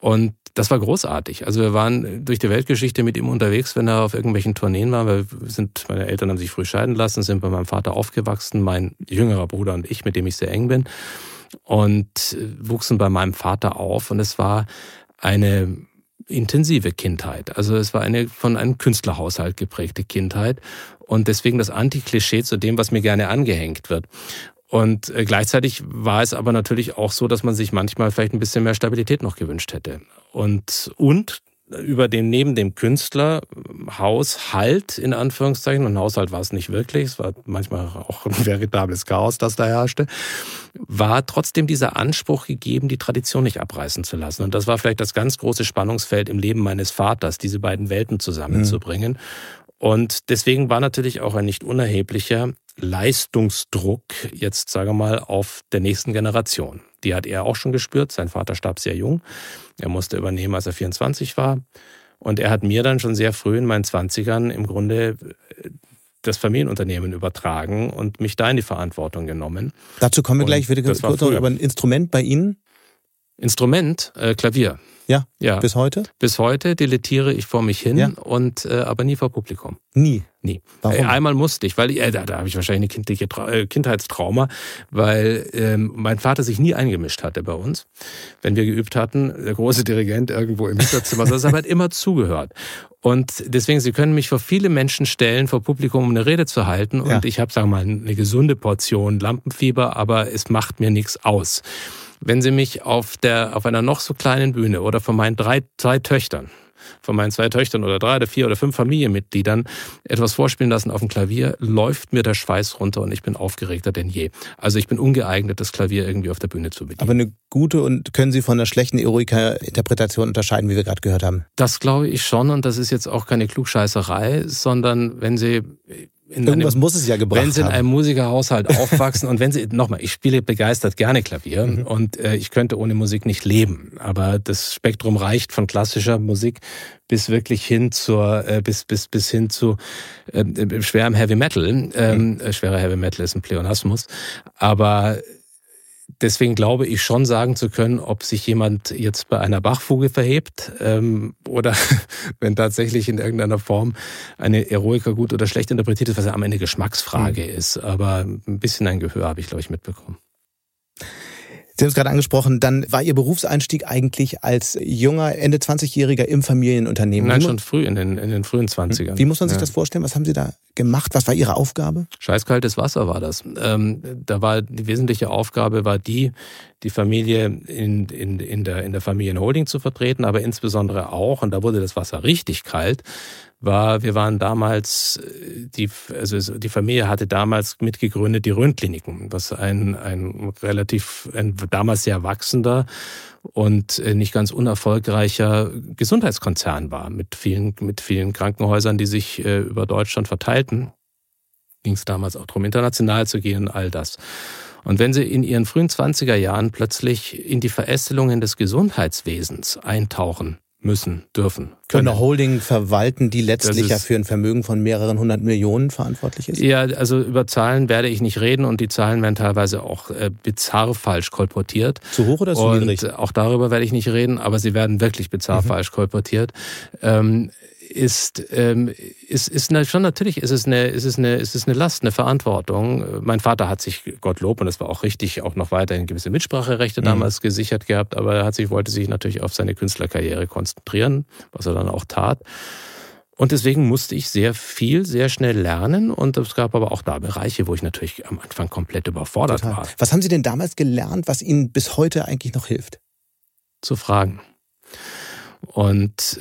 S2: Und das war großartig. Also wir waren durch die Weltgeschichte mit ihm unterwegs, wenn er auf irgendwelchen Tourneen war. Wir sind, meine Eltern haben sich früh scheiden lassen, sind bei meinem Vater aufgewachsen, mein jüngerer Bruder und ich, mit dem ich sehr eng bin, und wuchsen bei meinem Vater auf. Und es war eine intensive Kindheit. Also es war eine von einem Künstlerhaushalt geprägte Kindheit und deswegen das Antiklischee zu dem, was mir gerne angehängt wird. Und äh, gleichzeitig war es aber natürlich auch so, dass man sich manchmal vielleicht ein bisschen mehr Stabilität noch gewünscht hätte. Und, und über den neben dem Künstler Haushalt in Anführungszeichen und Haushalt war es nicht wirklich, es war manchmal auch ein veritables Chaos, das da herrschte, war trotzdem dieser Anspruch gegeben, die Tradition nicht abreißen zu lassen. Und das war vielleicht das ganz große Spannungsfeld im Leben meines Vaters, diese beiden Welten zusammenzubringen. Mhm. Und deswegen war natürlich auch ein nicht unerheblicher Leistungsdruck jetzt, sage mal, auf der nächsten Generation. Die hat er auch schon gespürt. Sein Vater starb sehr jung. Er musste übernehmen, als er 24 war. Und er hat mir dann schon sehr früh in meinen 20ern im Grunde äh, das Familienunternehmen übertragen und mich da in die Verantwortung genommen.
S3: Dazu kommen wir und gleich. Ich würde kurz noch über ein Instrument bei Ihnen.
S2: Instrument, äh, Klavier.
S3: Ja, ja. Bis heute?
S2: Bis heute dilettiere ich vor mich hin ja. und äh, aber nie vor Publikum.
S3: Nie.
S2: Nie. Warum? Äh, einmal musste ich, weil äh, da, da habe ich wahrscheinlich eine kindliche Tra äh, Kindheitstrauma, weil ähm, mein Vater sich nie eingemischt hatte bei uns. Wenn wir geübt hatten, der große Dirigent irgendwo im Hinterzimmer saß, aber hat immer zugehört. Und deswegen, Sie können mich vor viele Menschen stellen, vor Publikum, um eine Rede zu halten. Und ja. ich habe, sagen wir mal, eine gesunde Portion Lampenfieber, aber es macht mir nichts aus wenn Sie mich auf, der, auf einer noch so kleinen Bühne oder von meinen drei, zwei Töchtern, von meinen zwei Töchtern oder drei oder vier oder fünf Familienmitgliedern etwas vorspielen lassen auf dem Klavier, läuft mir der Schweiß runter und ich bin aufgeregter denn je. Also ich bin ungeeignet, das Klavier irgendwie auf der Bühne zu bedienen.
S3: Aber eine gute und können Sie von einer schlechten Eroica-Interpretation unterscheiden, wie wir gerade gehört haben?
S2: Das glaube ich schon und das ist jetzt auch keine Klugscheißerei, sondern wenn Sie
S3: Irgendwas einem, muss es ja gebracht
S2: Wenn Sie in einem Musikerhaushalt aufwachsen und wenn Sie, nochmal, ich spiele begeistert gerne Klavier mhm. und äh, ich könnte ohne Musik nicht leben. Aber das Spektrum reicht von klassischer Musik bis wirklich hin zur, äh, bis, bis, bis hin zu äh, schwerem Heavy Metal. Ähm, mhm. Schwerer Heavy Metal ist ein Pleonasmus. Aber deswegen glaube ich schon sagen zu können, ob sich jemand jetzt bei einer Bachfuge verhebt ähm, oder wenn tatsächlich in irgendeiner Form eine Eroica gut oder schlecht interpretiert ist, was ja am Ende Geschmacksfrage mhm. ist. Aber ein bisschen ein Gehör habe ich, glaube ich, mitbekommen.
S3: Sie haben es gerade angesprochen, dann war Ihr Berufseinstieg eigentlich als junger, Ende 20-Jähriger im Familienunternehmen.
S2: Nein, schon früh, in den, in den frühen 20ern.
S3: Wie muss man sich ja. das vorstellen? Was haben Sie da gemacht? Was war Ihre Aufgabe?
S2: Scheißkaltes Wasser war das. Ähm, da war die wesentliche Aufgabe war die, die Familie in, in, in, der, in der Familienholding zu vertreten, aber insbesondere auch, und da wurde das Wasser richtig kalt, war, wir waren damals, äh, die, also die Familie hatte damals mitgegründet die Röntkliniken, was ein, ein relativ, ein damals sehr wachsender und äh, nicht ganz unerfolgreicher Gesundheitskonzern war, mit vielen, mit vielen Krankenhäusern, die sich äh, über Deutschland verteilten. Ging es damals auch darum, international zu gehen, all das. Und wenn Sie in Ihren frühen 20er Jahren plötzlich in die Verästelungen des Gesundheitswesens eintauchen, müssen, dürfen.
S3: Können. Eine Holding verwalten, die letztlich ja für ein Vermögen von mehreren hundert Millionen verantwortlich ist?
S2: Ja, also über Zahlen werde ich nicht reden und die Zahlen werden teilweise auch äh, bizarr falsch kolportiert.
S3: Zu hoch oder zu
S2: und
S3: niedrig?
S2: Auch darüber werde ich nicht reden, aber sie werden wirklich bizarr mhm. falsch kolportiert. Ähm, ist, ähm, ist, ist na, schon natürlich ist es, eine, ist, es eine, ist es eine Last, eine Verantwortung. Mein Vater hat sich, Gottlob, und das war auch richtig, auch noch weiterhin gewisse Mitspracherechte mhm. damals gesichert gehabt, aber er hat sich, wollte sich natürlich auf seine Künstlerkarriere konzentrieren, was er dann auch tat. Und deswegen musste ich sehr viel, sehr schnell lernen. Und es gab aber auch da Bereiche, wo ich natürlich am Anfang komplett überfordert Total. war.
S3: Was haben Sie denn damals gelernt, was Ihnen bis heute eigentlich noch hilft?
S2: Zu fragen und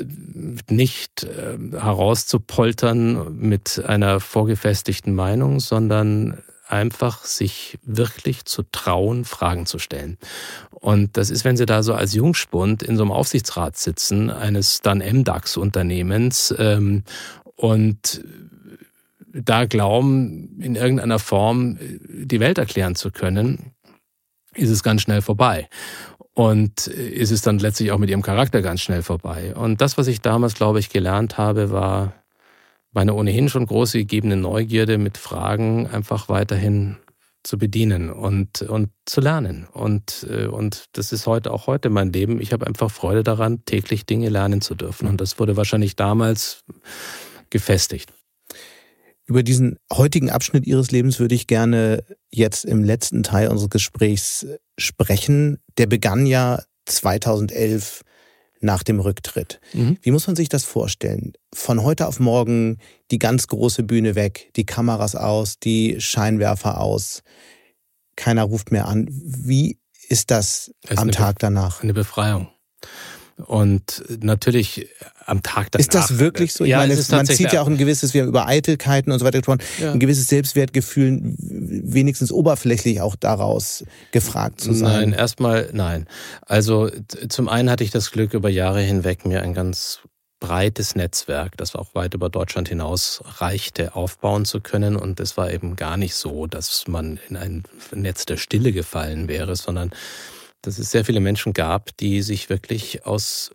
S2: nicht äh, herauszupoltern mit einer vorgefestigten Meinung, sondern einfach sich wirklich zu trauen, Fragen zu stellen. Und das ist, wenn Sie da so als Jungspund in so einem Aufsichtsrat sitzen, eines dann MDAX-Unternehmens ähm, und da glauben, in irgendeiner Form die Welt erklären zu können, ist es ganz schnell vorbei. Und ist es dann letztlich auch mit ihrem Charakter ganz schnell vorbei. Und das, was ich damals, glaube ich, gelernt habe, war meine ohnehin schon große gegebene Neugierde mit Fragen einfach weiterhin zu bedienen und, und zu lernen. Und, äh, und das ist heute auch heute mein Leben. Ich habe einfach Freude daran, täglich Dinge lernen zu dürfen. Und das wurde wahrscheinlich damals gefestigt.
S3: Über diesen heutigen Abschnitt Ihres Lebens würde ich gerne jetzt im letzten Teil unseres Gesprächs sprechen. Der begann ja 2011 nach dem Rücktritt. Mhm. Wie muss man sich das vorstellen? Von heute auf morgen die ganz große Bühne weg, die Kameras aus, die Scheinwerfer aus, keiner ruft mehr an. Wie ist das, das am Tag danach?
S2: Eine Befreiung. Und natürlich am Tag danach.
S3: Ist das wirklich so? Ich ja, meine, man zieht ja auch ein gewisses, wir haben über Eitelkeiten und so weiter gesprochen, ja. ein gewisses Selbstwertgefühl wenigstens oberflächlich auch daraus gefragt zu sein.
S2: Nein, erstmal nein. Also zum einen hatte ich das Glück, über Jahre hinweg mir ein ganz breites Netzwerk, das auch weit über Deutschland hinaus reichte, aufbauen zu können. Und es war eben gar nicht so, dass man in ein Netz der Stille gefallen wäre, sondern dass es sehr viele Menschen gab, die sich wirklich aus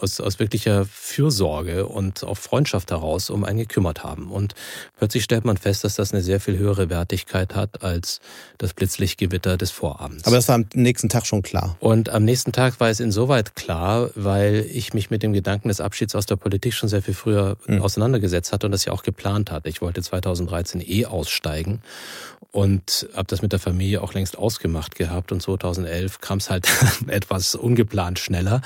S2: aus, aus wirklicher Fürsorge und auch Freundschaft heraus um einen gekümmert haben. Und plötzlich stellt man fest, dass das eine sehr viel höhere Wertigkeit hat als das Blitzlichtgewitter des Vorabends.
S3: Aber das war am nächsten Tag schon klar.
S2: Und am nächsten Tag war es insoweit klar, weil ich mich mit dem Gedanken des Abschieds aus der Politik schon sehr viel früher mhm. auseinandergesetzt hatte und das ja auch geplant hatte. Ich wollte 2013 eh aussteigen und habe das mit der Familie auch längst ausgemacht gehabt und 2011 kam es halt etwas ungeplant schneller.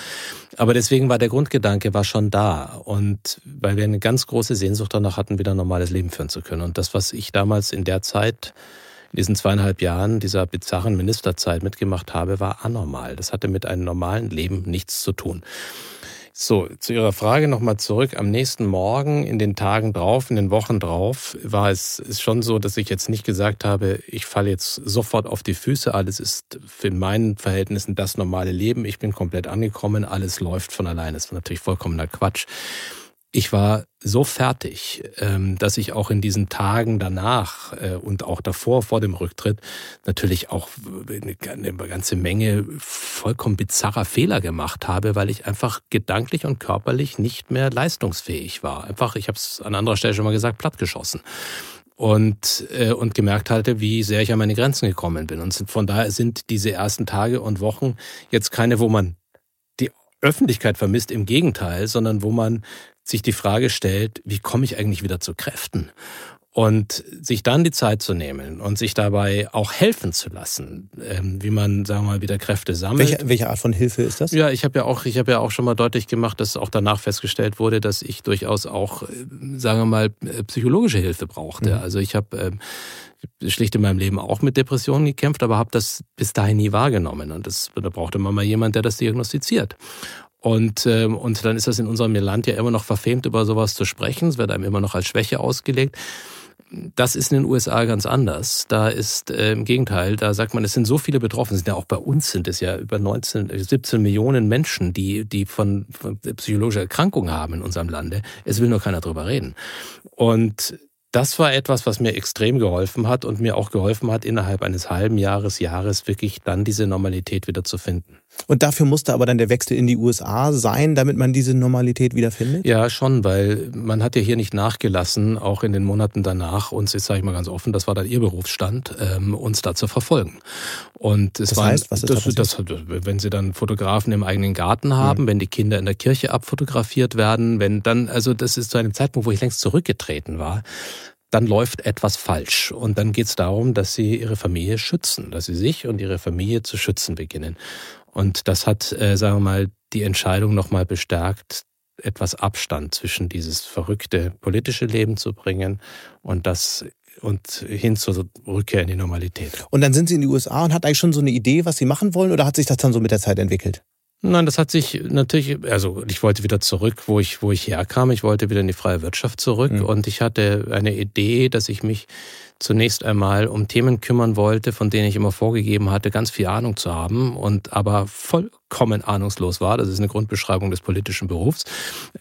S2: Aber deswegen war der Grundgedanke war schon da und weil wir eine ganz große Sehnsucht danach hatten, wieder ein normales Leben führen zu können. Und das, was ich damals in der Zeit in diesen zweieinhalb Jahren dieser bizarren Ministerzeit mitgemacht habe, war anormal. Das hatte mit einem normalen Leben nichts zu tun. So, zu Ihrer Frage nochmal zurück. Am nächsten Morgen, in den Tagen drauf, in den Wochen drauf, war es ist schon so, dass ich jetzt nicht gesagt habe, ich falle jetzt sofort auf die Füße. Alles ist für meinen Verhältnissen das normale Leben. Ich bin komplett angekommen. Alles läuft von alleine. Das war natürlich vollkommener Quatsch ich war so fertig, ähm, dass ich auch in diesen Tagen danach äh, und auch davor, vor dem Rücktritt, natürlich auch eine ganze Menge vollkommen bizarrer Fehler gemacht habe, weil ich einfach gedanklich und körperlich nicht mehr leistungsfähig war. Einfach, ich habe es an anderer Stelle schon mal gesagt, plattgeschossen und, äh, und gemerkt hatte, wie sehr ich an meine Grenzen gekommen bin. Und von daher sind diese ersten Tage und Wochen jetzt keine, wo man die Öffentlichkeit vermisst, im Gegenteil, sondern wo man sich die Frage stellt, wie komme ich eigentlich wieder zu Kräften? Und sich dann die Zeit zu nehmen und sich dabei auch helfen zu lassen, ähm, wie man, sagen wir mal, wieder Kräfte sammelt.
S3: Welche, welche Art von Hilfe ist das?
S2: Ja, ich habe ja auch, ich habe ja auch schon mal deutlich gemacht, dass auch danach festgestellt wurde, dass ich durchaus auch, äh, sagen wir mal, äh, psychologische Hilfe brauchte. Mhm. Also ich habe ähm, schlicht in meinem Leben auch mit Depressionen gekämpft, aber habe das bis dahin nie wahrgenommen. Und das, da brauchte man mal jemand, der das diagnostiziert. Und, ähm, und dann ist das in unserem Land ja immer noch verfemt, über sowas zu sprechen. Es wird einem immer noch als Schwäche ausgelegt. Das ist in den USA ganz anders. Da ist äh, im Gegenteil, da sagt man, es sind so viele betroffen. Sind ja auch bei uns sind es ja über 19, 17 Millionen Menschen, die, die von, von psychologischer Erkrankung haben in unserem Lande. Es will nur keiner drüber reden. Und das war etwas, was mir extrem geholfen hat und mir auch geholfen hat, innerhalb eines halben Jahres, Jahres wirklich dann diese Normalität wieder zu finden.
S3: Und dafür musste aber dann der Wechsel in die USA sein, damit man diese Normalität wiederfindet?
S2: Ja, schon, weil man hat ja hier nicht nachgelassen, auch in den Monaten danach, uns, jetzt sage ich mal ganz offen, das war dann ihr Berufsstand, ähm, uns da zu verfolgen. Und es
S3: das
S2: war,
S3: heißt, was ist
S2: das,
S3: da
S2: das, wenn sie dann Fotografen im eigenen Garten haben, mhm. wenn die Kinder in der Kirche abfotografiert werden, wenn dann, also das ist zu einem Zeitpunkt, wo ich längst zurückgetreten war, dann läuft etwas falsch. Und dann geht es darum, dass sie ihre Familie schützen, dass sie sich und ihre Familie zu schützen beginnen. Und das hat, äh, sagen wir mal, die Entscheidung nochmal bestärkt, etwas Abstand zwischen dieses verrückte politische Leben zu bringen und das und hin zur Rückkehr in die Normalität.
S3: Und dann sind Sie in die USA und hat eigentlich schon so eine Idee, was Sie machen wollen, oder hat sich das dann so mit der Zeit entwickelt?
S2: Nein, das hat sich natürlich, also ich wollte wieder zurück, wo ich, wo ich herkam. Ich wollte wieder in die freie Wirtschaft zurück mhm. und ich hatte eine Idee, dass ich mich zunächst einmal um Themen kümmern wollte, von denen ich immer vorgegeben hatte, ganz viel Ahnung zu haben und aber vollkommen ahnungslos war. Das ist eine Grundbeschreibung des politischen Berufs.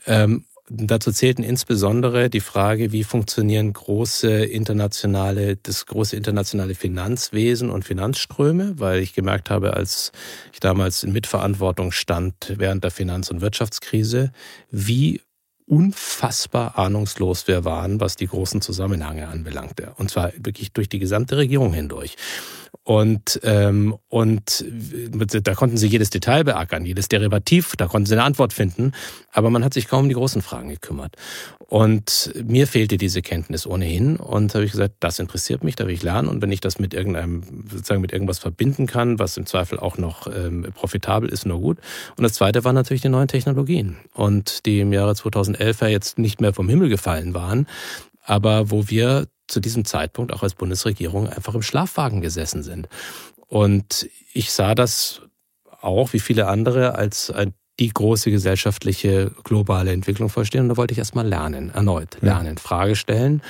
S2: Ähm, Dazu zählten insbesondere die Frage, wie funktionieren große internationale, das große internationale Finanzwesen und Finanzströme, weil ich gemerkt habe, als ich damals in Mitverantwortung stand während der Finanz- und Wirtschaftskrise, wie unfassbar ahnungslos wir waren, was die großen Zusammenhänge anbelangte. Und zwar wirklich durch die gesamte Regierung hindurch. Und, ähm, und da konnten sie jedes Detail beackern, jedes Derivativ, da konnten sie eine Antwort finden, aber man hat sich kaum um die großen Fragen gekümmert. Und mir fehlte diese Kenntnis ohnehin. Und habe ich gesagt, das interessiert mich, da will ich lernen. Und wenn ich das mit irgendeinem, sozusagen mit irgendwas verbinden kann, was im Zweifel auch noch ähm, profitabel ist, nur gut. Und das zweite waren natürlich die neuen Technologien. Und die im Jahre 2011 ja jetzt nicht mehr vom Himmel gefallen waren, aber wo wir zu diesem Zeitpunkt auch als Bundesregierung einfach im Schlafwagen gesessen sind. Und ich sah das auch, wie viele andere, als die große gesellschaftliche globale Entwicklung verstehen. Und da wollte ich erstmal lernen, erneut lernen, ja. Frage stellen.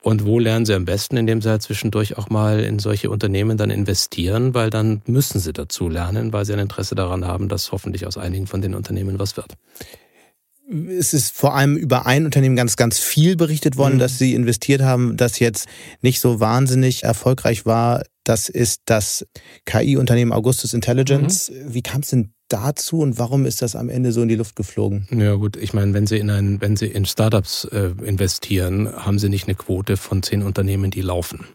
S2: Und wo lernen sie am besten, indem sie halt zwischendurch auch mal in solche Unternehmen dann investieren, weil dann müssen sie dazu lernen, weil sie ein Interesse daran haben, dass hoffentlich aus einigen von den Unternehmen was wird
S3: es ist vor allem über ein Unternehmen ganz, ganz viel berichtet worden, mhm. dass sie investiert haben, das jetzt nicht so wahnsinnig erfolgreich war. Das ist das KI-Unternehmen Augustus Intelligence. Mhm. Wie kam es denn dazu und warum ist das am Ende so in die Luft geflogen?
S2: Ja gut, ich meine, wenn Sie in ein, wenn Sie in Startups äh, investieren, haben Sie nicht eine Quote von zehn Unternehmen, die laufen.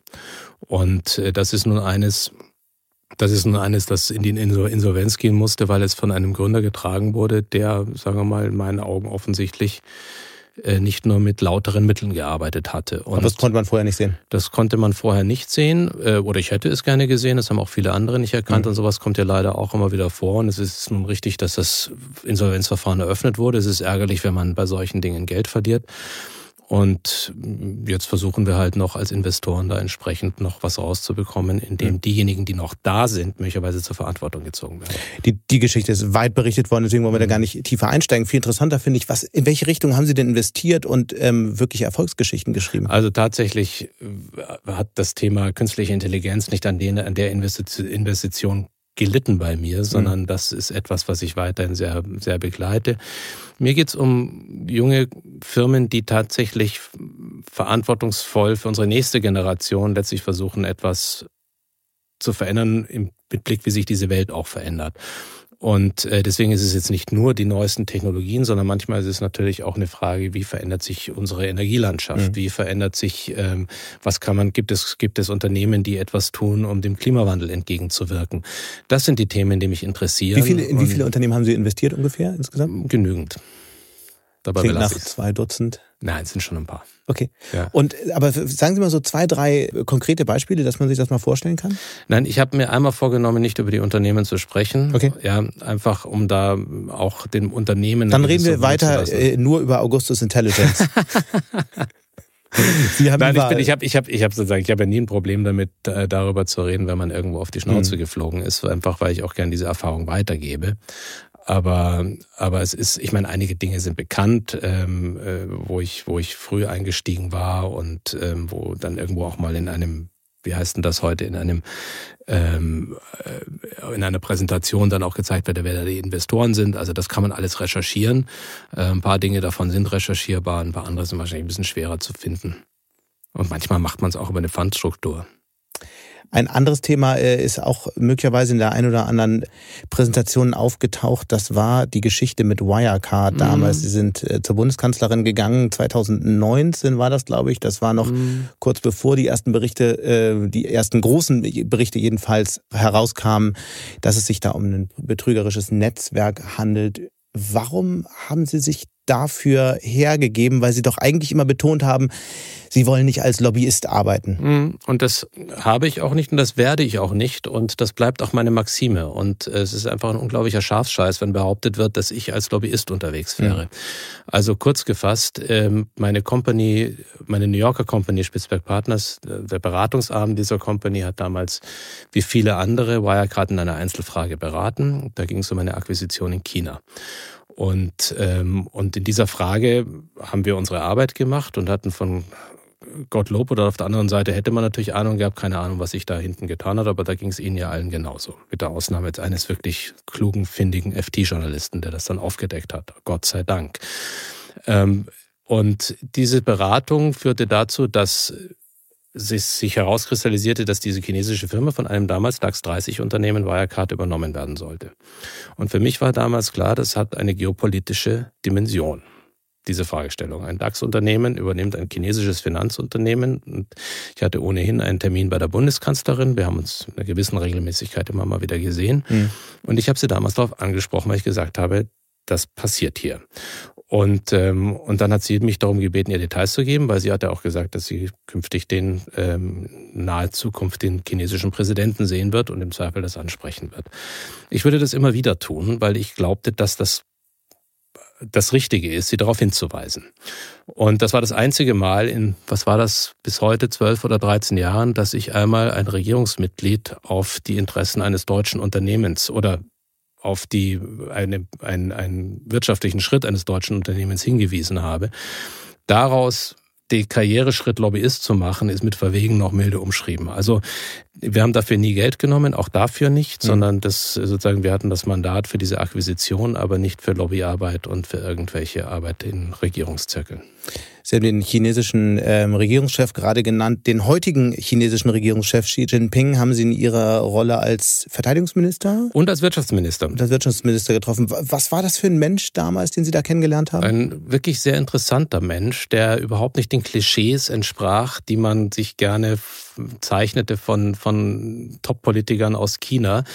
S2: Und äh, das ist nun eines, das ist nun eines, das in die Insolvenz gehen musste, weil es von einem Gründer getragen wurde, der, sagen wir mal, in meinen Augen offensichtlich äh, nicht nur mit lauteren Mitteln gearbeitet hatte.
S3: Und Aber das konnte man vorher nicht sehen?
S2: Das konnte man vorher nicht sehen äh, oder ich hätte es gerne gesehen, das haben auch viele andere nicht erkannt mhm. und sowas kommt ja leider auch immer wieder vor und es ist nun richtig, dass das Insolvenzverfahren eröffnet wurde. Es ist ärgerlich, wenn man bei solchen Dingen Geld verliert. Und jetzt versuchen wir halt noch als Investoren da entsprechend noch was rauszubekommen, indem diejenigen, die noch da sind, möglicherweise zur Verantwortung gezogen werden.
S3: Die, die Geschichte ist weit berichtet worden, deswegen wollen wir da gar nicht tiefer einsteigen. Viel interessanter finde ich, was, in welche Richtung haben Sie denn investiert und ähm, wirklich Erfolgsgeschichten geschrieben?
S2: Also tatsächlich äh, hat das Thema künstliche Intelligenz nicht an, den, an der Investition gelitten bei mir, sondern mhm. das ist etwas, was ich weiterhin sehr, sehr begleite. Mir geht's um junge Firmen, die tatsächlich verantwortungsvoll für unsere nächste Generation letztlich versuchen, etwas zu verändern im Blick, wie sich diese Welt auch verändert. Und äh, deswegen ist es jetzt nicht nur die neuesten Technologien, sondern manchmal ist es natürlich auch eine Frage, wie verändert sich unsere Energielandschaft? Mhm. Wie verändert sich, ähm, was kann man, gibt es, gibt es Unternehmen, die etwas tun, um dem Klimawandel entgegenzuwirken? Das sind die Themen, die mich interessieren.
S3: Wie viele, in wie viele Unternehmen haben Sie investiert ungefähr insgesamt?
S2: Genügend.
S3: Dabei Klingt nach zwei Dutzend.
S2: Nein, es sind schon ein paar.
S3: Okay. Ja. Und aber sagen Sie mal so zwei, drei konkrete Beispiele, dass man sich das mal vorstellen kann?
S2: Nein, ich habe mir einmal vorgenommen, nicht über die Unternehmen zu sprechen.
S3: Okay.
S2: Ja, einfach um da auch dem Unternehmen.
S3: Dann reden wir weiter äh, nur über Augustus Intelligence.
S2: Sie haben Nein, ich, bin, ich habe ich hab, ich hab sozusagen, ich habe ja nie ein Problem damit, äh, darüber zu reden, wenn man irgendwo auf die Schnauze mhm. geflogen ist, einfach weil ich auch gerne diese Erfahrung weitergebe. Aber, aber es ist, ich meine, einige Dinge sind bekannt, ähm, äh, wo ich, wo ich früh eingestiegen war und ähm, wo dann irgendwo auch mal in einem wie heißt denn das heute, in einem ähm, äh, in einer Präsentation dann auch gezeigt wird, wer da die Investoren sind. Also das kann man alles recherchieren. Äh, ein paar Dinge davon sind recherchierbar, ein paar andere sind wahrscheinlich ein bisschen schwerer zu finden. Und manchmal macht man es auch über eine Fundstruktur.
S3: Ein anderes Thema äh, ist auch möglicherweise in der ein oder anderen Präsentation aufgetaucht. Das war die Geschichte mit Wirecard damals. Mhm. Sie sind äh, zur Bundeskanzlerin gegangen. 2019 war das, glaube ich. Das war noch mhm. kurz bevor die ersten Berichte, äh, die ersten großen Berichte jedenfalls herauskamen, dass es sich da um ein betrügerisches Netzwerk handelt. Warum haben Sie sich dafür hergegeben, weil Sie doch eigentlich immer betont haben, Sie wollen nicht als Lobbyist arbeiten.
S2: Mhm. Und das habe ich auch nicht und das werde ich auch nicht und das bleibt auch meine Maxime. Und es ist einfach ein unglaublicher Schafscheiß, wenn behauptet wird, dass ich als Lobbyist unterwegs wäre. Mhm. Also kurz gefasst, ähm, meine Company, meine New Yorker Company Spitzberg Partners, äh, der Beratungsarm dieser Company hat damals wie viele andere Wirecard in einer Einzelfrage beraten. Da ging es um eine Akquisition in China. Und, ähm, und in dieser Frage haben wir unsere Arbeit gemacht und hatten von Gottlob oder auf der anderen Seite hätte man natürlich Ahnung gehabt, keine Ahnung, was sich da hinten getan hat, aber da ging es Ihnen ja allen genauso. Mit der Ausnahme jetzt eines wirklich klugen, findigen FT-Journalisten, der das dann aufgedeckt hat. Gott sei Dank. Ähm, und diese Beratung führte dazu, dass sich herauskristallisierte, dass diese chinesische Firma von einem damals DAX 30 Unternehmen Wirecard übernommen werden sollte. Und für mich war damals klar, das hat eine geopolitische Dimension diese Fragestellung. Ein DAX-Unternehmen übernimmt ein chinesisches Finanzunternehmen. Und ich hatte ohnehin einen Termin bei der Bundeskanzlerin. Wir haben uns in einer gewissen Regelmäßigkeit immer mal wieder gesehen. Mhm. Und ich habe sie damals darauf angesprochen, weil ich gesagt habe, das passiert hier. Und, ähm, und dann hat sie mich darum gebeten, ihr Details zu geben, weil sie hatte auch gesagt, dass sie künftig den ähm, nahe Zukunft den chinesischen Präsidenten sehen wird und im Zweifel das ansprechen wird. Ich würde das immer wieder tun, weil ich glaubte, dass das das Richtige ist, sie darauf hinzuweisen. Und das war das einzige Mal in, was war das, bis heute zwölf oder dreizehn Jahren, dass ich einmal ein Regierungsmitglied auf die Interessen eines deutschen Unternehmens oder auf die, eine, einen, einen wirtschaftlichen Schritt eines deutschen Unternehmens hingewiesen habe. Daraus den Karriereschritt Lobbyist zu machen, ist mit verwegen noch milde umschrieben. Also wir haben dafür nie Geld genommen, auch dafür nicht, mhm. sondern das sozusagen wir hatten das Mandat für diese Akquisition, aber nicht für Lobbyarbeit und für irgendwelche Arbeit in Regierungszirkeln.
S3: Sie haben den chinesischen ähm, Regierungschef gerade genannt. Den heutigen chinesischen Regierungschef Xi Jinping haben Sie in Ihrer Rolle als Verteidigungsminister?
S2: Und als Wirtschaftsminister. Und
S3: als Wirtschaftsminister getroffen. Was war das für ein Mensch damals, den Sie da kennengelernt haben?
S2: Ein wirklich sehr interessanter Mensch, der überhaupt nicht den Klischees entsprach, die man sich gerne zeichnete von, von Top-Politikern aus China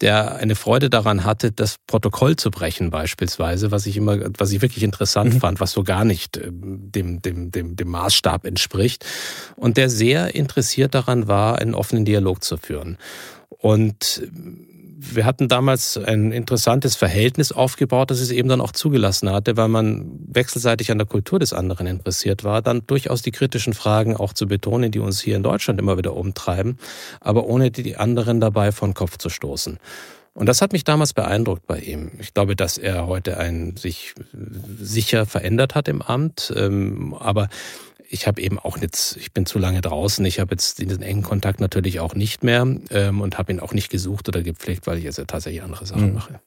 S2: der eine Freude daran hatte, das Protokoll zu brechen beispielsweise, was ich immer, was ich wirklich interessant mhm. fand, was so gar nicht ähm, dem, dem, dem, dem Maßstab entspricht. Und der sehr interessiert daran war, einen offenen Dialog zu führen. Und wir hatten damals ein interessantes Verhältnis aufgebaut, das es eben dann auch zugelassen hatte, weil man wechselseitig an der Kultur des anderen interessiert war, dann durchaus die kritischen Fragen auch zu betonen, die uns hier in Deutschland immer wieder umtreiben, aber ohne die anderen dabei von Kopf zu stoßen. Und das hat mich damals beeindruckt bei ihm. Ich glaube, dass er heute ein sich sicher verändert hat im Amt, ähm, aber ich habe eben auch jetzt, ich bin zu lange draußen, ich habe jetzt diesen engen Kontakt natürlich auch nicht mehr ähm, und habe ihn auch nicht gesucht oder gepflegt, weil ich jetzt ja tatsächlich andere Sachen mhm. mache.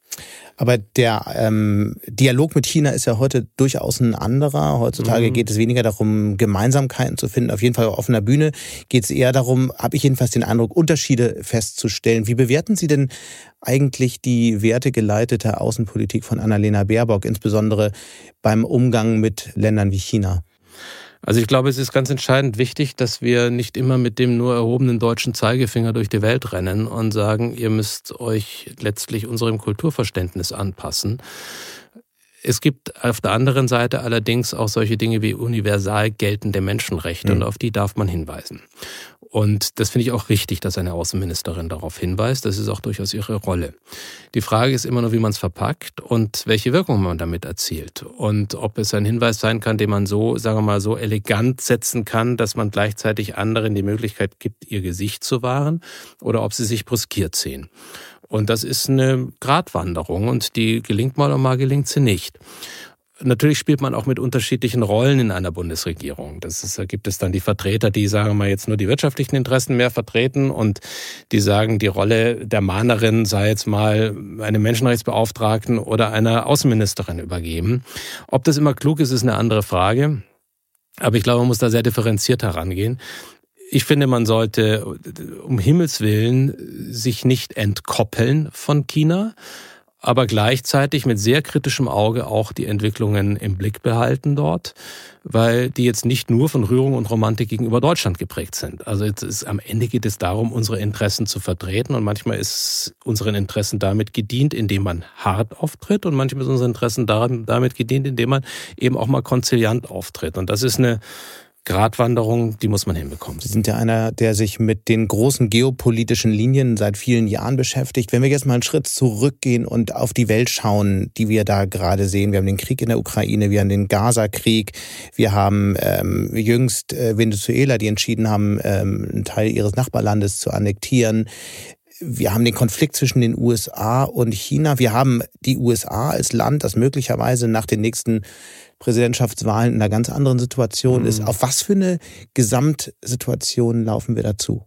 S3: Aber der ähm, Dialog mit China ist ja heute durchaus ein anderer. Heutzutage mhm. geht es weniger darum, Gemeinsamkeiten zu finden. Auf jeden Fall auf offener Bühne geht es eher darum, habe ich jedenfalls den Eindruck, Unterschiede festzustellen. Wie bewerten Sie denn eigentlich die wertegeleitete Außenpolitik von Annalena Baerbock, insbesondere beim Umgang mit Ländern wie China?
S2: Also ich glaube, es ist ganz entscheidend wichtig, dass wir nicht immer mit dem nur erhobenen deutschen Zeigefinger durch die Welt rennen und sagen, ihr müsst euch letztlich unserem Kulturverständnis anpassen. Es gibt auf der anderen Seite allerdings auch solche Dinge wie universal geltende Menschenrechte mhm. und auf die darf man hinweisen. Und das finde ich auch richtig, dass eine Außenministerin darauf hinweist. Das ist auch durchaus ihre Rolle. Die Frage ist immer nur, wie man es verpackt und welche Wirkung man damit erzielt. Und ob es ein Hinweis sein kann, den man so, sagen wir mal, so elegant setzen kann, dass man gleichzeitig anderen die Möglichkeit gibt, ihr Gesicht zu wahren oder ob sie sich bruskiert sehen. Und das ist eine Gratwanderung und die gelingt mal und mal gelingt sie nicht. Natürlich spielt man auch mit unterschiedlichen Rollen in einer Bundesregierung. Das ist, da gibt es dann die Vertreter, die sagen wir jetzt nur die wirtschaftlichen Interessen mehr vertreten und die sagen, die Rolle der Mahnerin sei jetzt mal einem Menschenrechtsbeauftragten oder einer Außenministerin übergeben. Ob das immer klug ist, ist eine andere Frage. Aber ich glaube, man muss da sehr differenziert herangehen. Ich finde, man sollte um Himmels Willen sich nicht entkoppeln von China aber gleichzeitig mit sehr kritischem Auge auch die Entwicklungen im Blick behalten dort, weil die jetzt nicht nur von Rührung und Romantik gegenüber Deutschland geprägt sind. Also jetzt ist, am Ende geht es darum, unsere Interessen zu vertreten und manchmal ist unseren Interessen damit gedient, indem man hart auftritt und manchmal ist unseren Interessen damit gedient, indem man eben auch mal konziliant auftritt. Und das ist eine Gratwanderung, die muss man hinbekommen.
S3: Sie sind ja einer, der sich mit den großen geopolitischen Linien seit vielen Jahren beschäftigt. Wenn wir jetzt mal einen Schritt zurückgehen und auf die Welt schauen, die wir da gerade sehen. Wir haben den Krieg in der Ukraine, wir haben den Gaza-Krieg, wir haben ähm, jüngst äh, Venezuela, die entschieden haben, ähm, einen Teil ihres Nachbarlandes zu annektieren. Wir haben den Konflikt zwischen den USA und China. Wir haben die USA als Land, das möglicherweise nach den nächsten Präsidentschaftswahlen in einer ganz anderen Situation mhm. ist. Auf was für eine Gesamtsituation laufen wir dazu?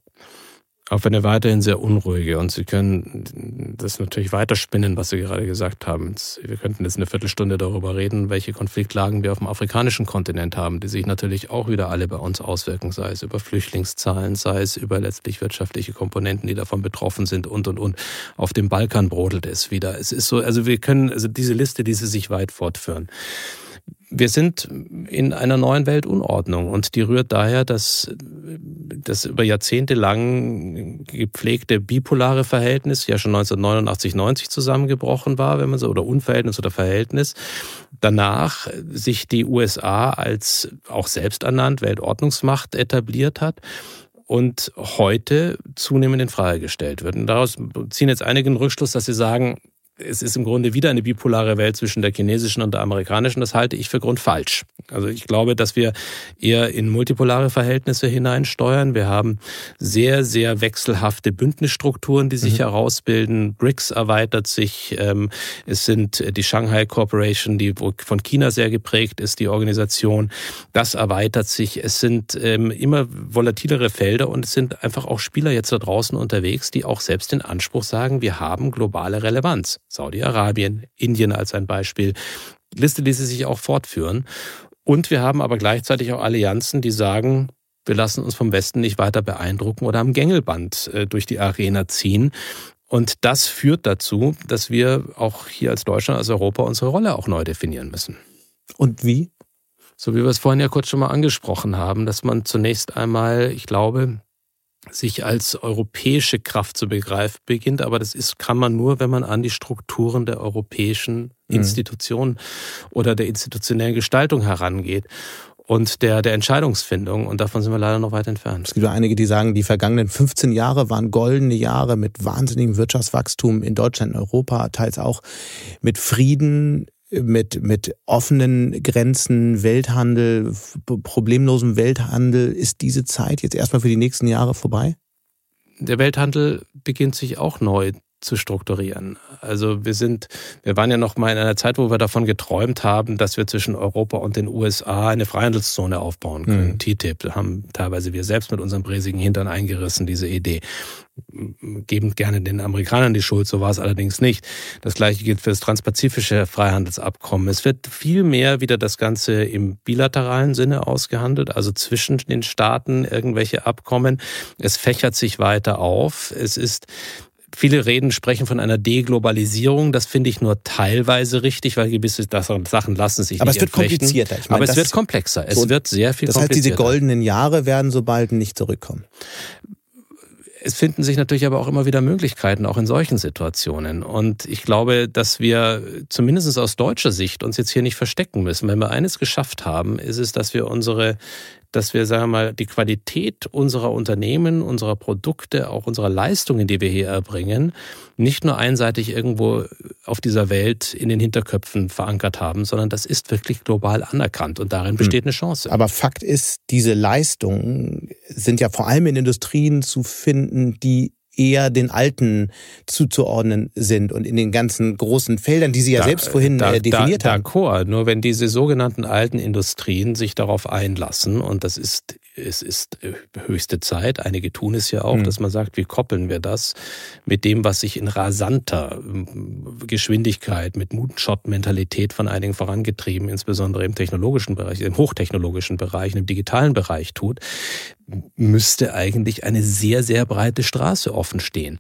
S2: Auf eine weiterhin sehr unruhige. Und Sie können das natürlich weiterspinnen, was Sie gerade gesagt haben. Wir könnten jetzt eine Viertelstunde darüber reden, welche Konfliktlagen wir auf dem afrikanischen Kontinent haben, die sich natürlich auch wieder alle bei uns auswirken, sei es über Flüchtlingszahlen, sei es über letztlich wirtschaftliche Komponenten, die davon betroffen sind und, und, und. Auf dem Balkan brodelt es wieder. Es ist so, also wir können, also diese Liste, diese sich weit fortführen. Wir sind in einer neuen Weltunordnung und die rührt daher, dass das über Jahrzehnte lang gepflegte bipolare Verhältnis ja schon 1989, 90 zusammengebrochen war, wenn man so, oder Unverhältnis oder Verhältnis. Danach sich die USA als auch selbsternannt Weltordnungsmacht etabliert hat und heute zunehmend in Frage gestellt wird. Und daraus ziehen jetzt einige den Rückschluss, dass sie sagen, es ist im Grunde wieder eine bipolare Welt zwischen der chinesischen und der amerikanischen. Das halte ich für grundfalsch. Also ich glaube, dass wir eher in multipolare Verhältnisse hineinsteuern. Wir haben sehr, sehr wechselhafte Bündnisstrukturen, die sich mhm. herausbilden. BRICS erweitert sich. Ähm, es sind die Shanghai Corporation, die von China sehr geprägt ist, die Organisation. Das erweitert sich. Es sind ähm, immer volatilere Felder und es sind einfach auch Spieler jetzt da draußen unterwegs, die auch selbst den Anspruch sagen, wir haben globale Relevanz. Saudi-Arabien, Indien als ein Beispiel. Liste ließe sich auch fortführen. Und wir haben aber gleichzeitig auch Allianzen, die sagen, wir lassen uns vom Westen nicht weiter beeindrucken oder am Gängelband äh, durch die Arena ziehen. Und das führt dazu, dass wir auch hier als Deutschland, als Europa unsere Rolle auch neu definieren müssen.
S3: Und wie?
S2: So wie wir es vorhin ja kurz schon mal angesprochen haben, dass man zunächst einmal, ich glaube, sich als europäische Kraft zu begreifen beginnt. Aber das ist, kann man nur, wenn man an die Strukturen der europäischen. Institutionen mhm. oder der institutionellen Gestaltung herangeht und der, der Entscheidungsfindung. Und davon sind wir leider noch weit entfernt.
S3: Es gibt ja einige, die sagen, die vergangenen 15 Jahre waren goldene Jahre mit wahnsinnigem Wirtschaftswachstum in Deutschland, in Europa, teils auch mit Frieden, mit, mit offenen Grenzen, Welthandel, problemlosem Welthandel. Ist diese Zeit jetzt erstmal für die nächsten Jahre vorbei?
S2: Der Welthandel beginnt sich auch neu zu strukturieren. Also wir sind, wir waren ja noch mal in einer Zeit, wo wir davon geträumt haben, dass wir zwischen Europa und den USA eine Freihandelszone aufbauen können. Mhm. TTIP haben teilweise wir selbst mit unserem bräsigen Hintern eingerissen, diese Idee geben gerne den Amerikanern die Schuld, so war es allerdings nicht. Das gleiche gilt für das transpazifische Freihandelsabkommen. Es wird viel mehr wieder das Ganze im bilateralen Sinne ausgehandelt, also zwischen den Staaten irgendwelche Abkommen. Es fächert sich weiter auf. Es ist Viele reden, sprechen von einer Deglobalisierung. Das finde ich nur teilweise richtig, weil gewisse Sachen lassen sich
S3: Aber
S2: nicht
S3: es wird komplizierter.
S2: Ich meine, Aber es wird komplexer. Es so, wird sehr viel
S3: das heißt, diese goldenen Jahre werden so bald nicht zurückkommen
S2: es finden sich natürlich aber auch immer wieder Möglichkeiten, auch in solchen Situationen. Und ich glaube, dass wir zumindest aus deutscher Sicht uns jetzt hier nicht verstecken müssen. Wenn wir eines geschafft haben, ist es, dass wir unsere dass wir, sagen wir mal, die Qualität unserer Unternehmen, unserer Produkte, auch unserer Leistungen, die wir hier erbringen, nicht nur einseitig irgendwo auf dieser Welt in den Hinterköpfen verankert haben, sondern das ist wirklich global anerkannt und darin besteht hm. eine Chance.
S3: Aber Fakt ist, diese Leistungen sind ja vor allem in Industrien zu finden, die eher den Alten zuzuordnen sind und in den ganzen großen Feldern, die Sie ja da, selbst vorhin da, äh, definiert
S2: da,
S3: haben.
S2: D'accord, nur wenn diese sogenannten alten Industrien sich darauf einlassen, und das ist, es ist äh, höchste Zeit, einige tun es ja auch, mhm. dass man sagt, wie koppeln wir das mit dem, was sich in rasanter ähm, Geschwindigkeit, mit Moonshot-Mentalität von einigen vorangetrieben, insbesondere im technologischen Bereich, im hochtechnologischen Bereich, im digitalen Bereich tut, müsste eigentlich eine sehr, sehr breite Straße offen stehen.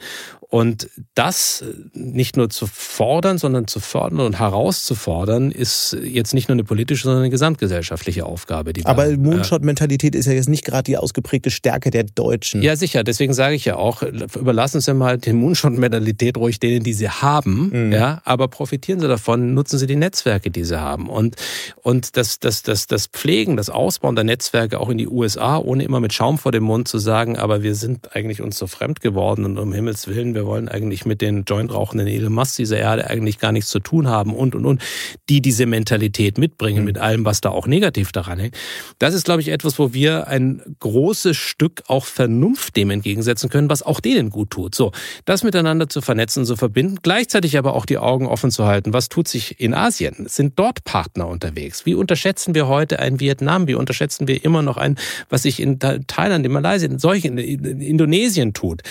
S2: Und das nicht nur zu fordern, sondern zu fördern und herauszufordern, ist jetzt nicht nur eine politische, sondern eine gesamtgesellschaftliche Aufgabe.
S3: Aber Moonshot-Mentalität ist ja jetzt nicht gerade die ausgeprägte Stärke der Deutschen.
S2: Ja, sicher. Deswegen sage ich ja auch, überlassen Sie mal die Moonshot-Mentalität ruhig denen, die sie haben. Mhm. Ja, aber profitieren Sie davon, nutzen Sie die Netzwerke, die Sie haben. Und, und das, das, das, das Pflegen, das Ausbauen der Netzwerke auch in die USA, ohne immer mit Schaum vor dem Mund zu sagen, aber wir sind eigentlich uns so fremd geworden und um Himmels Willen, wir wir wollen eigentlich mit den Joint-rauchenden Elon Musk dieser Erde eigentlich gar nichts zu tun haben und, und, und, die diese Mentalität mitbringen mhm. mit allem, was da auch negativ daran hängt. Das ist, glaube ich, etwas, wo wir ein großes Stück auch Vernunft dem entgegensetzen können, was auch denen gut tut. So, das miteinander zu vernetzen, zu verbinden, gleichzeitig aber auch die Augen offen zu halten. Was tut sich in Asien? Sind dort Partner unterwegs? Wie unterschätzen wir heute ein Vietnam? Wie unterschätzen wir immer noch ein, was sich in Thailand, in Malaysia, in solchen, in Indonesien tut?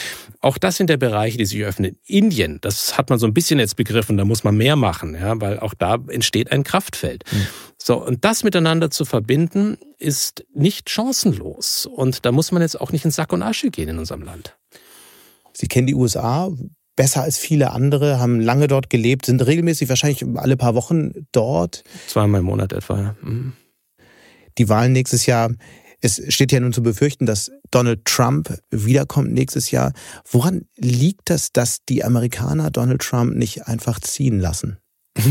S2: Auch das sind der Bereiche, die sich öffnen. Indien, das hat man so ein bisschen jetzt begriffen, da muss man mehr machen, ja, weil auch da entsteht ein Kraftfeld. Mhm. So, und das miteinander zu verbinden, ist nicht chancenlos. Und da muss man jetzt auch nicht in Sack und Asche gehen in unserem Land.
S3: Sie kennen die USA besser als viele andere, haben lange dort gelebt, sind regelmäßig wahrscheinlich alle paar Wochen dort.
S2: Zweimal im Monat etwa, ja. Mhm.
S3: Die Wahlen nächstes Jahr es steht ja nun zu befürchten, dass Donald Trump wiederkommt nächstes Jahr. Woran liegt das, dass die Amerikaner Donald Trump nicht einfach ziehen lassen?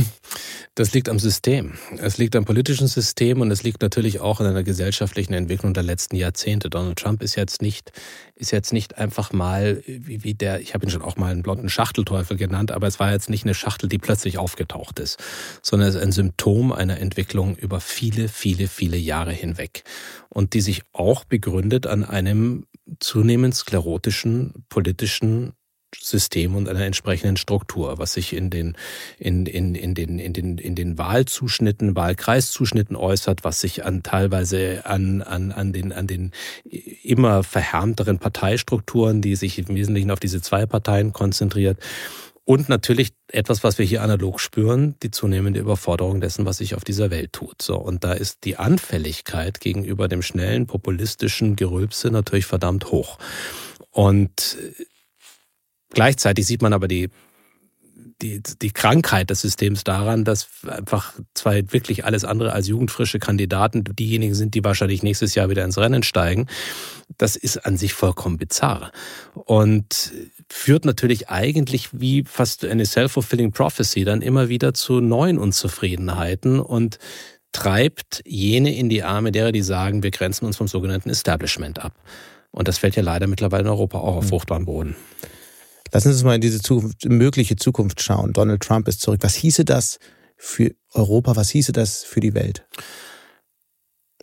S2: Das liegt am System. Es liegt am politischen System und es liegt natürlich auch an einer gesellschaftlichen Entwicklung der letzten Jahrzehnte. Donald Trump ist jetzt nicht, ist jetzt nicht einfach mal wie, wie der, ich habe ihn schon auch mal einen blonden Schachtelteufel genannt, aber es war jetzt nicht eine Schachtel, die plötzlich aufgetaucht ist, sondern es ist ein Symptom einer Entwicklung über viele, viele, viele Jahre hinweg und die sich auch begründet an einem zunehmend sklerotischen politischen System und einer entsprechenden Struktur, was sich in den, in, in, in den, in den, in den Wahlzuschnitten, Wahlkreiszuschnitten äußert, was sich an teilweise an, an, an den, an den immer verhärmteren Parteistrukturen, die sich im Wesentlichen auf diese zwei Parteien konzentriert. Und natürlich etwas, was wir hier analog spüren, die zunehmende Überforderung dessen, was sich auf dieser Welt tut. So. Und da ist die Anfälligkeit gegenüber dem schnellen, populistischen Gerülpse natürlich verdammt hoch. Und Gleichzeitig sieht man aber die, die, die Krankheit des Systems daran, dass einfach zwei wirklich alles andere als jugendfrische Kandidaten diejenigen sind, die wahrscheinlich nächstes Jahr wieder ins Rennen steigen. Das ist an sich vollkommen bizarr und führt natürlich eigentlich wie fast eine self-fulfilling prophecy dann immer wieder zu neuen Unzufriedenheiten und treibt jene in die Arme derer, die sagen, wir grenzen uns vom sogenannten Establishment ab. Und das fällt ja leider mittlerweile in Europa auch auf hm. fruchtbaren Boden.
S3: Lassen Sie uns mal in diese Zukunft, mögliche Zukunft schauen. Donald Trump ist zurück. Was hieße das für Europa? Was hieße das für die Welt?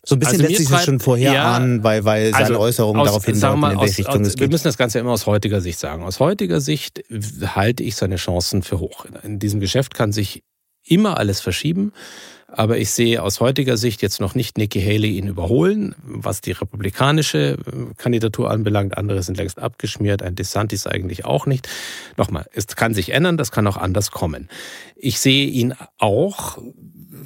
S3: So ein bisschen also lässt sich das schon vorher ja, ahnen, weil, weil seine also Äußerungen darauf hindeuten, in welche Richtung aus, es geht.
S2: Wir müssen das Ganze immer aus heutiger Sicht sagen. Aus heutiger Sicht halte ich seine Chancen für hoch. In diesem Geschäft kann sich immer alles verschieben. Aber ich sehe aus heutiger Sicht jetzt noch nicht Nikki Haley ihn überholen, was die republikanische äh, Kandidatur anbelangt. Andere sind längst abgeschmiert, ein DeSantis eigentlich auch nicht. Nochmal, es kann sich ändern, das kann auch anders kommen. Ich sehe ihn auch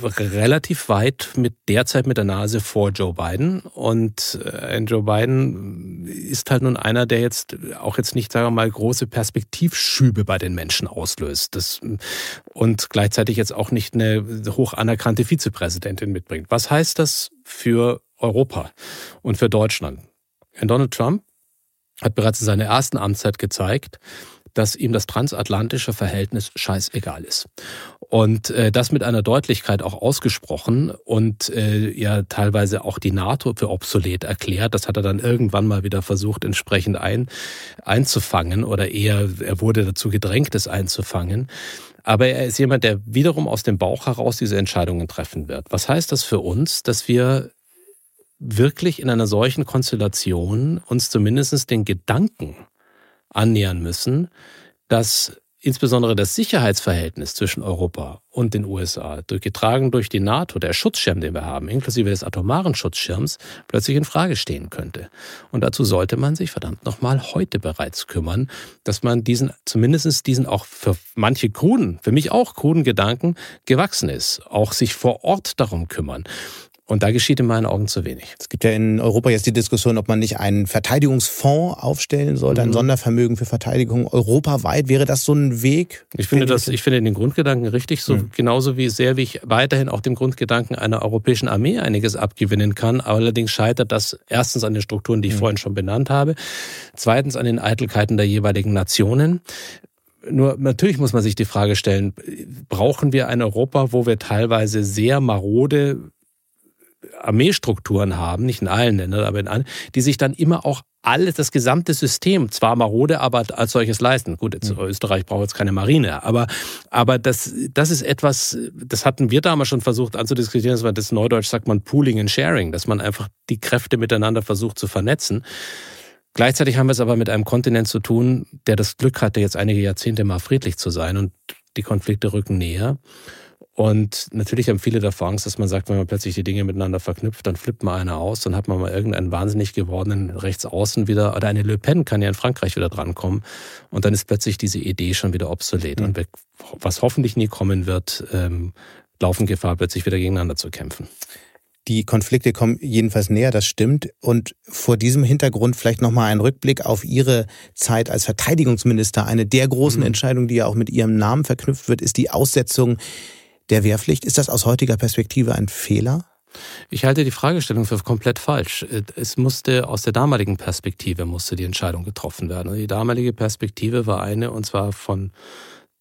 S2: relativ weit mit derzeit mit der Nase vor Joe Biden. Und äh, Joe Biden ist halt nun einer, der jetzt auch jetzt nicht, sagen wir mal, große Perspektivschübe bei den Menschen auslöst. Das, und gleichzeitig jetzt auch nicht eine hoch anerkannte Vizepräsidentin mitbringt. Was heißt das für Europa und für Deutschland? Herr Donald Trump hat bereits in seiner ersten Amtszeit gezeigt, dass ihm das transatlantische Verhältnis scheißegal ist. Und äh, das mit einer Deutlichkeit auch ausgesprochen und äh, ja teilweise auch die NATO für obsolet erklärt. Das hat er dann irgendwann mal wieder versucht, entsprechend ein, einzufangen oder eher, er wurde dazu gedrängt, es einzufangen. Aber er ist jemand, der wiederum aus dem Bauch heraus diese Entscheidungen treffen wird. Was heißt das für uns, dass wir wirklich in einer solchen Konstellation uns zumindest den Gedanken annähern müssen, dass insbesondere das Sicherheitsverhältnis zwischen Europa und den USA, getragen durch die NATO, der Schutzschirm, den wir haben, inklusive des atomaren Schutzschirms, plötzlich in Frage stehen könnte. Und dazu sollte man sich verdammt nochmal heute bereits kümmern, dass man diesen, zumindest diesen auch für manche kruden, für mich auch kruden Gedanken gewachsen ist, auch sich vor Ort darum kümmern. Und da geschieht in meinen Augen zu wenig.
S3: Es gibt ja in Europa jetzt die Diskussion, ob man nicht einen Verteidigungsfonds aufstellen sollte, mhm. ein Sondervermögen für Verteidigung europaweit. Wäre das so ein Weg?
S2: Ich finde das, ich finde den Grundgedanken richtig, so mhm. genauso wie sehr wie ich weiterhin auch dem Grundgedanken einer europäischen Armee einiges abgewinnen kann. Allerdings scheitert das erstens an den Strukturen, die ich mhm. vorhin schon benannt habe. Zweitens an den Eitelkeiten der jeweiligen Nationen. Nur natürlich muss man sich die Frage stellen, brauchen wir ein Europa, wo wir teilweise sehr marode Armeestrukturen haben, nicht in allen Ländern, aber in allen, die sich dann immer auch alles, das gesamte System, zwar marode, aber als solches leisten. Gut, jetzt, mhm. Österreich braucht jetzt keine Marine, aber, aber das, das ist etwas, das hatten wir damals schon versucht anzudiskutieren, das war das Neudeutsch sagt man Pooling and Sharing, dass man einfach die Kräfte miteinander versucht zu vernetzen. Gleichzeitig haben wir es aber mit einem Kontinent zu tun, der das Glück hatte, jetzt einige Jahrzehnte mal friedlich zu sein und die Konflikte rücken näher. Und natürlich haben viele davor Angst, dass man sagt, wenn man plötzlich die Dinge miteinander verknüpft, dann flippt mal einer aus, dann hat man mal irgendeinen wahnsinnig gewordenen Rechtsaußen wieder, oder eine Le Pen kann ja in Frankreich wieder drankommen. Und dann ist plötzlich diese Idee schon wieder obsolet. Mhm. Und was hoffentlich nie kommen wird, ähm, laufen Gefahr, plötzlich wieder gegeneinander zu kämpfen.
S3: Die Konflikte kommen jedenfalls näher, das stimmt. Und vor diesem Hintergrund vielleicht nochmal ein Rückblick auf Ihre Zeit als Verteidigungsminister. Eine der großen mhm. Entscheidungen, die ja auch mit Ihrem Namen verknüpft wird, ist die Aussetzung der Wehrpflicht. Ist das aus heutiger Perspektive ein Fehler?
S2: Ich halte die Fragestellung für komplett falsch. Es musste aus der damaligen Perspektive musste die Entscheidung getroffen werden. Die damalige Perspektive war eine, und zwar von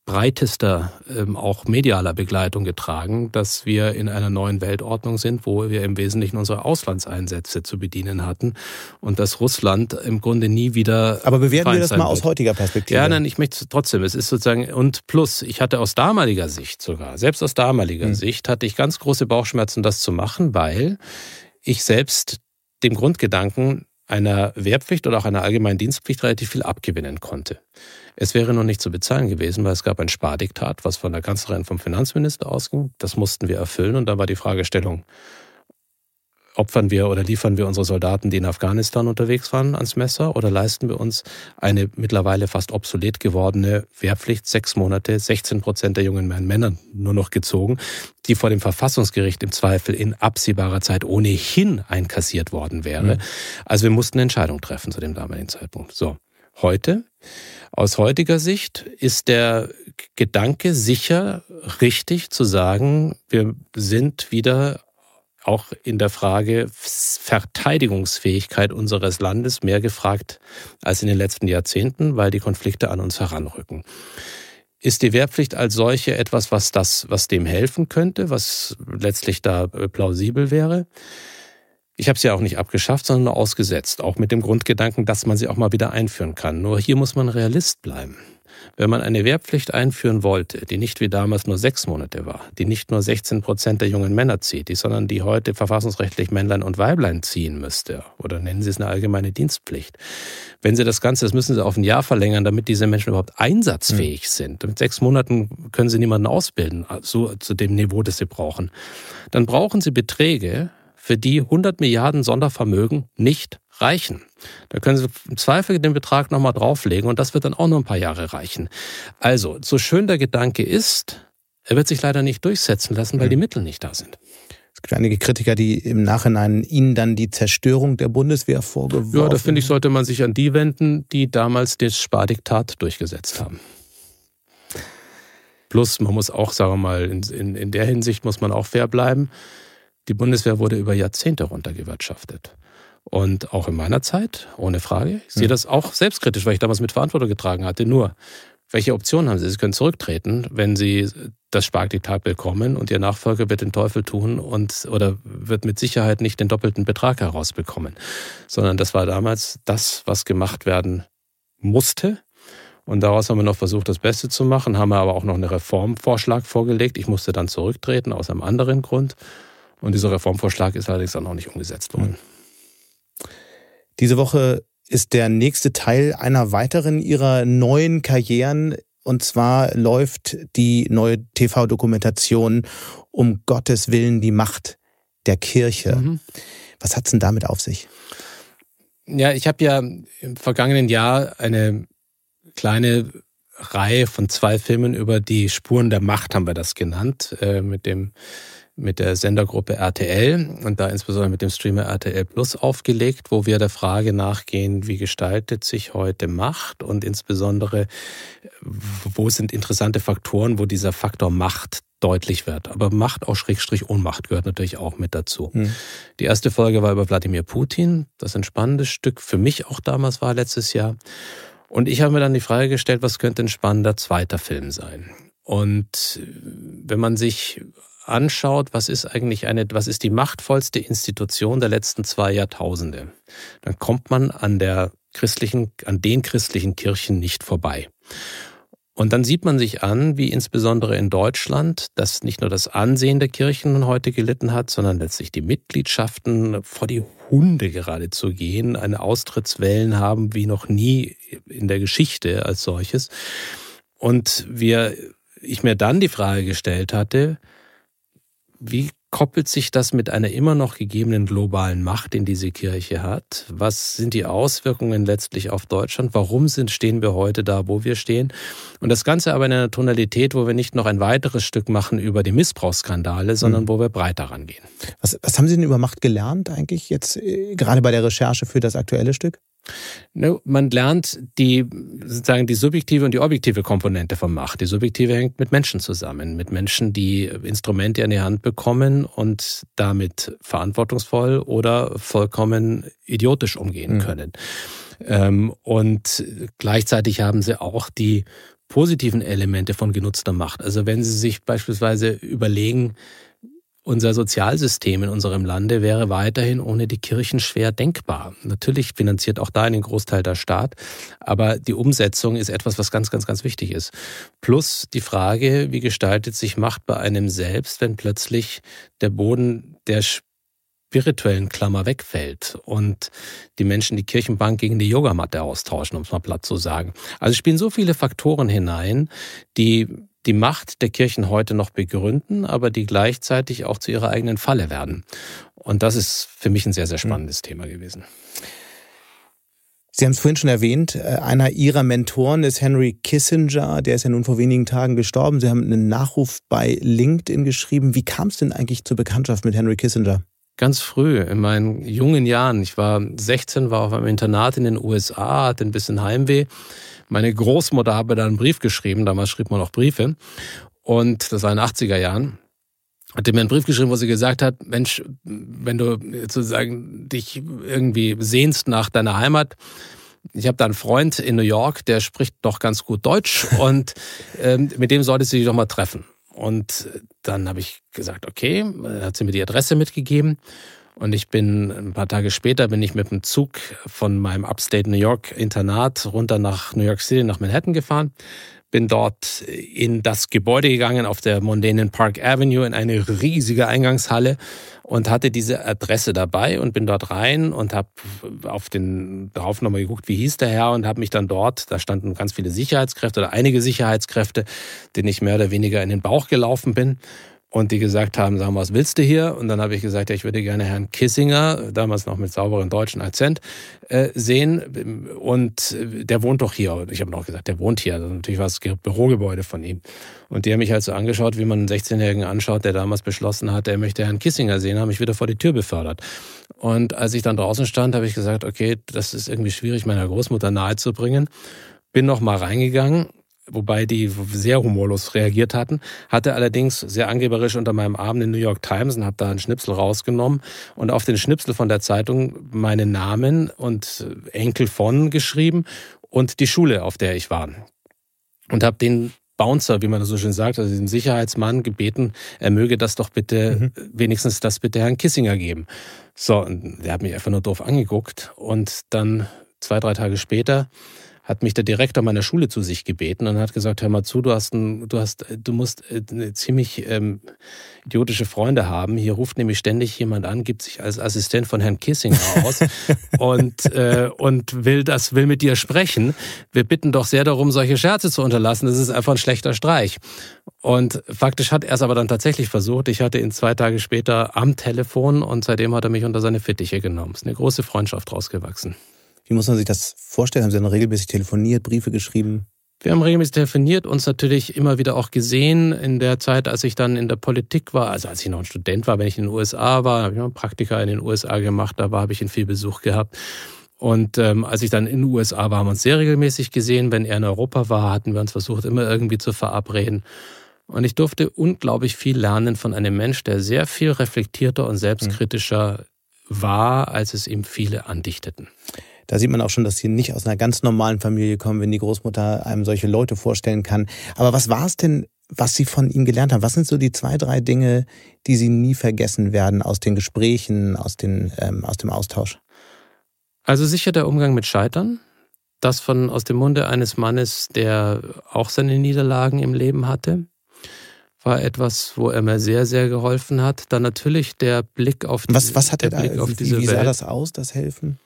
S2: breitester, ähm, auch medialer Begleitung getragen, dass wir in einer neuen Weltordnung sind, wo wir im Wesentlichen unsere Auslandseinsätze zu bedienen hatten und dass Russland im Grunde nie wieder.
S3: Aber bewerten wir das mal wird. aus heutiger Perspektive.
S2: Ja, nein, ich möchte trotzdem. Es ist sozusagen und plus, ich hatte aus damaliger Sicht sogar, selbst aus damaliger hm. Sicht, hatte ich ganz große Bauchschmerzen, das zu machen, weil ich selbst dem Grundgedanken einer Wehrpflicht oder auch einer allgemeinen Dienstpflicht relativ viel abgewinnen konnte. Es wäre noch nicht zu bezahlen gewesen, weil es gab ein Spardiktat, was von der Kanzlerin vom Finanzminister ausging. Das mussten wir erfüllen und da war die Fragestellung, opfern wir oder liefern wir unsere Soldaten, die in Afghanistan unterwegs waren, ans Messer oder leisten wir uns eine mittlerweile fast obsolet gewordene Wehrpflicht, sechs Monate, 16 Prozent der jungen Männer nur noch gezogen, die vor dem Verfassungsgericht im Zweifel in absehbarer Zeit ohnehin einkassiert worden wäre. Mhm. Also wir mussten eine Entscheidung treffen zu dem damaligen Zeitpunkt. So, heute aus heutiger Sicht ist der Gedanke sicher richtig zu sagen, wir sind wieder auch in der Frage Verteidigungsfähigkeit unseres Landes mehr gefragt als in den letzten Jahrzehnten, weil die Konflikte an uns heranrücken. Ist die Wehrpflicht als solche etwas, was das, was dem helfen könnte, was letztlich da äh, plausibel wäre? Ich habe sie ja auch nicht abgeschafft, sondern nur ausgesetzt, auch mit dem Grundgedanken, dass man sie auch mal wieder einführen kann. Nur hier muss man Realist bleiben. Wenn man eine Wehrpflicht einführen wollte, die nicht wie damals nur sechs Monate war, die nicht nur 16 Prozent der jungen Männer zieht, die, sondern die heute verfassungsrechtlich Männlein und Weiblein ziehen müsste, oder nennen Sie es eine allgemeine Dienstpflicht. Wenn Sie das Ganze, das müssen Sie auf ein Jahr verlängern, damit diese Menschen überhaupt einsatzfähig mhm. sind. Mit sechs Monaten können Sie niemanden ausbilden, so zu dem Niveau, das Sie brauchen. Dann brauchen Sie Beträge, für die 100 Milliarden Sondervermögen nicht reichen. Da können Sie im Zweifel den Betrag nochmal drauflegen und das wird dann auch noch ein paar Jahre reichen. Also, so schön der Gedanke ist, er wird sich leider nicht durchsetzen lassen, weil mhm. die Mittel nicht da sind.
S3: Es gibt einige Kritiker, die im Nachhinein Ihnen dann die Zerstörung der Bundeswehr vorgeworfen haben.
S2: Ja, da finde ich, sollte man sich an die wenden, die damals das Spardiktat durchgesetzt haben. Plus, man muss auch, sagen wir mal, in, in, in der Hinsicht muss man auch fair bleiben. Die Bundeswehr wurde über Jahrzehnte runtergewirtschaftet. Und auch in meiner Zeit, ohne Frage. Ich sehe das auch selbstkritisch, weil ich damals mit Verantwortung getragen hatte. Nur, welche Optionen haben Sie? Sie können zurücktreten, wenn Sie das Spargdiktat bekommen und Ihr Nachfolger wird den Teufel tun und oder wird mit Sicherheit nicht den doppelten Betrag herausbekommen. Sondern das war damals das, was gemacht werden musste. Und daraus haben wir noch versucht, das Beste zu machen, haben wir aber auch noch einen Reformvorschlag vorgelegt. Ich musste dann zurücktreten aus einem anderen Grund. Und dieser Reformvorschlag ist allerdings dann auch nicht umgesetzt worden.
S3: Diese Woche ist der nächste Teil einer weiteren ihrer neuen Karrieren. Und zwar läuft die neue TV-Dokumentation um Gottes Willen die Macht der Kirche. Mhm. Was hat's denn damit auf sich?
S2: Ja, ich habe ja im vergangenen Jahr eine kleine Reihe von zwei Filmen über die Spuren der Macht, haben wir das genannt, äh, mit dem mit der Sendergruppe RTL und da insbesondere mit dem Streamer RTL Plus aufgelegt, wo wir der Frage nachgehen, wie gestaltet sich heute Macht und insbesondere, wo sind interessante Faktoren, wo dieser Faktor Macht deutlich wird. Aber Macht auch Schrägstrich Ohnmacht gehört natürlich auch mit dazu. Hm. Die erste Folge war über Wladimir Putin, das ein spannendes Stück für mich auch damals war letztes Jahr. Und ich habe mir dann die Frage gestellt, was könnte ein spannender zweiter Film sein? Und wenn man sich anschaut, was ist eigentlich eine, was ist die machtvollste Institution der letzten zwei Jahrtausende, dann kommt man an der christlichen, an den christlichen Kirchen nicht vorbei. Und dann sieht man sich an, wie insbesondere in Deutschland, dass nicht nur das Ansehen der Kirchen heute gelitten hat, sondern letztlich die Mitgliedschaften vor die Hunde geradezu gehen, eine Austrittswellen haben wie noch nie in der Geschichte als solches. Und wir, ich mir dann die Frage gestellt hatte, wie koppelt sich das mit einer immer noch gegebenen globalen Macht, in diese Kirche hat? Was sind die Auswirkungen letztlich auf Deutschland? Warum sind, stehen wir heute da, wo wir stehen? Und das Ganze aber in einer Tonalität, wo wir nicht noch ein weiteres Stück machen über die Missbrauchsskandale, sondern mhm. wo wir breiter rangehen.
S3: Was, was haben Sie denn über Macht gelernt eigentlich jetzt, äh, gerade bei der Recherche für das aktuelle Stück?
S2: Ne, man lernt die, sozusagen die subjektive und die objektive Komponente von Macht. Die subjektive hängt mit Menschen zusammen, mit Menschen, die Instrumente an die Hand bekommen und damit verantwortungsvoll oder vollkommen idiotisch umgehen mhm. können. Mhm. Und gleichzeitig haben sie auch die positiven Elemente von genutzter Macht. Also wenn Sie sich beispielsweise überlegen, unser Sozialsystem in unserem Lande wäre weiterhin ohne die Kirchen schwer denkbar. Natürlich finanziert auch da einen Großteil der Staat, aber die Umsetzung ist etwas, was ganz, ganz, ganz wichtig ist. Plus die Frage, wie gestaltet sich Macht bei einem selbst, wenn plötzlich der Boden der spirituellen Klammer wegfällt und die Menschen die Kirchenbank gegen die Yogamatte austauschen, um es mal platt zu sagen. Also spielen so viele Faktoren hinein, die die Macht der Kirchen heute noch begründen, aber die gleichzeitig auch zu ihrer eigenen Falle werden. Und das ist für mich ein sehr, sehr spannendes mhm. Thema gewesen.
S3: Sie haben es vorhin schon erwähnt, äh, einer Ihrer Mentoren ist Henry Kissinger, der ist ja nun vor wenigen Tagen gestorben. Sie haben einen Nachruf bei LinkedIn geschrieben. Wie kam es denn eigentlich zur Bekanntschaft mit Henry Kissinger?
S2: Ganz früh, in meinen jungen Jahren. Ich war 16, war auf einem Internat in den USA, hatte ein bisschen Heimweh meine Großmutter habe da einen Brief geschrieben, damals schrieb man auch Briefe. Und das war in den 80er Jahren. Hatte mir einen Brief geschrieben, wo sie gesagt hat, Mensch, wenn du sozusagen dich irgendwie sehnst nach deiner Heimat, ich habe da einen Freund in New York, der spricht doch ganz gut Deutsch und ähm, mit dem solltest du dich doch mal treffen. Und dann habe ich gesagt, okay, hat sie mir die Adresse mitgegeben. Und ich bin ein paar Tage später bin ich mit dem Zug von meinem Upstate New York Internat runter nach New York City, nach Manhattan gefahren. Bin dort in das Gebäude gegangen auf der mondänen Park Avenue in eine riesige Eingangshalle und hatte diese Adresse dabei und bin dort rein und habe auf den drauf nochmal geguckt, wie hieß der Herr und habe mich dann dort, da standen ganz viele Sicherheitskräfte oder einige Sicherheitskräfte, denen ich mehr oder weniger in den Bauch gelaufen bin und die gesagt haben, sag mal, was willst du hier? Und dann habe ich gesagt, ja, ich würde gerne Herrn Kissinger, damals noch mit sauberem deutschen Akzent, äh, sehen. Und der wohnt doch hier. Ich habe noch gesagt, der wohnt hier. Also natürlich war es Bürogebäude von ihm. Und die haben mich halt so angeschaut, wie man einen 16-Jährigen anschaut, der damals beschlossen hat, er möchte Herrn Kissinger sehen, haben mich wieder vor die Tür befördert. Und als ich dann draußen stand, habe ich gesagt, okay, das ist irgendwie schwierig, meiner Großmutter nahezubringen. Bin noch mal reingegangen wobei die sehr humorlos reagiert hatten, hatte allerdings sehr angeberisch unter meinem Arm den New York Times und habe da einen Schnipsel rausgenommen und auf den Schnipsel von der Zeitung meinen Namen und Enkel von geschrieben und die Schule, auf der ich war. Und habe den Bouncer, wie man so schön sagt, also den Sicherheitsmann gebeten, er möge das doch bitte, mhm. wenigstens das bitte Herrn Kissinger geben. So, und der hat mich einfach nur doof angeguckt und dann zwei, drei Tage später hat mich der Direktor meiner Schule zu sich gebeten und hat gesagt, hör mal zu, du hast, ein, du hast, du musst äh, ziemlich ähm, idiotische Freunde haben. Hier ruft nämlich ständig jemand an, gibt sich als Assistent von Herrn Kissinger aus und, äh, und will das, will mit dir sprechen. Wir bitten doch sehr darum, solche Scherze zu unterlassen. Das ist einfach ein schlechter Streich. Und faktisch hat er es aber dann tatsächlich versucht. Ich hatte ihn zwei Tage später am Telefon und seitdem hat er mich unter seine Fittiche genommen. Es ist eine große Freundschaft rausgewachsen.
S3: Wie muss man sich das vorstellen? Haben Sie dann regelmäßig telefoniert, Briefe geschrieben?
S2: Wir haben regelmäßig telefoniert, uns natürlich immer wieder auch gesehen in der Zeit, als ich dann in der Politik war, also als ich noch ein Student war, wenn ich in den USA war, habe ich noch einen Praktika in den USA gemacht, da war, habe ich ihn viel Besuch gehabt. Und ähm, als ich dann in den USA war, haben wir uns sehr regelmäßig gesehen. Wenn er in Europa war, hatten wir uns versucht, immer irgendwie zu verabreden. Und ich durfte unglaublich viel lernen von einem Mensch, der sehr viel reflektierter und selbstkritischer war, als es ihm viele andichteten.
S3: Da sieht man auch schon, dass sie nicht aus einer ganz normalen Familie kommen, wenn die Großmutter einem solche Leute vorstellen kann. Aber was war es denn, was Sie von ihm gelernt haben? Was sind so die zwei, drei Dinge, die Sie nie vergessen werden aus den Gesprächen, aus, den, ähm, aus dem Austausch?
S2: Also sicher der Umgang mit Scheitern. Das von aus dem Munde eines Mannes, der auch seine Niederlagen im Leben hatte, war etwas, wo er mir sehr, sehr geholfen hat. Dann natürlich der Blick auf
S3: die, was, was hat er da, Blick auf diese wie, wie sah Welt. das aus, das Helfen?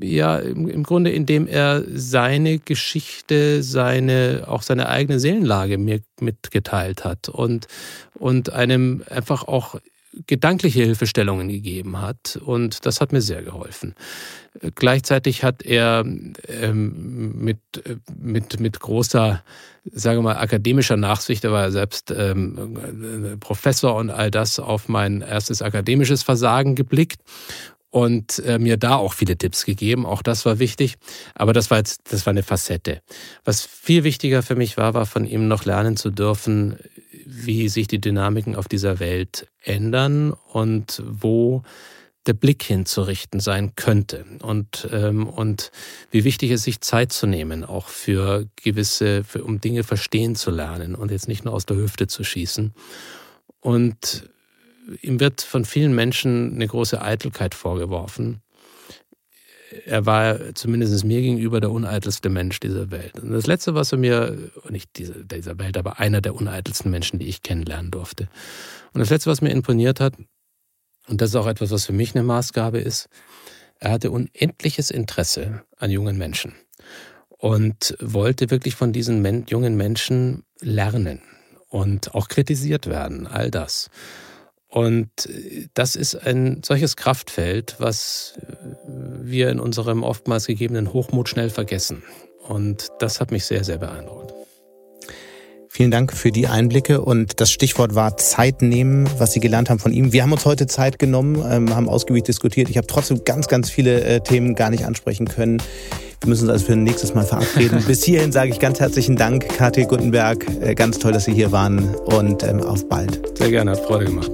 S2: Ja, im, im Grunde, indem er seine Geschichte, seine, auch seine eigene Seelenlage mir mitgeteilt hat und, und einem einfach auch gedankliche Hilfestellungen gegeben hat. Und das hat mir sehr geholfen. Gleichzeitig hat er ähm, mit, mit, mit großer, sagen wir mal, akademischer Nachsicht, er war ja selbst ähm, Professor und all das, auf mein erstes akademisches Versagen geblickt und äh, mir da auch viele Tipps gegeben. Auch das war wichtig. Aber das war jetzt, das war eine Facette. Was viel wichtiger für mich war, war von ihm noch lernen zu dürfen, wie sich die Dynamiken auf dieser Welt ändern und wo der Blick hinzurichten sein könnte und ähm, und wie wichtig es sich Zeit zu nehmen auch für gewisse für, um Dinge verstehen zu lernen und jetzt nicht nur aus der Hüfte zu schießen und ihm wird von vielen Menschen eine große Eitelkeit vorgeworfen. Er war zumindest mir gegenüber der uneitelste Mensch dieser Welt. Und das Letzte, was er mir, nicht dieser, dieser Welt, aber einer der uneitelsten Menschen, die ich kennenlernen durfte. Und das Letzte, was mir imponiert hat, und das ist auch etwas, was für mich eine Maßgabe ist, er hatte unendliches Interesse an jungen Menschen und wollte wirklich von diesen jungen Menschen lernen und auch kritisiert werden, all das. Und äh, das ist ein solches Kraftfeld, was äh, wir in unserem oftmals gegebenen Hochmut schnell vergessen. Und das hat mich sehr, sehr beeindruckt.
S3: Vielen Dank für die Einblicke und das Stichwort war Zeit nehmen, was Sie gelernt haben von ihm. Wir haben uns heute Zeit genommen, ähm, haben ausgiebig diskutiert. Ich habe trotzdem ganz, ganz viele äh, Themen gar nicht ansprechen können. Wir müssen uns also für ein nächstes Mal verabreden. Bis hierhin sage ich ganz herzlichen Dank, KT Guttenberg. Ganz toll, dass Sie hier waren und ähm, auf bald.
S2: Sehr gerne, hat Freude gemacht.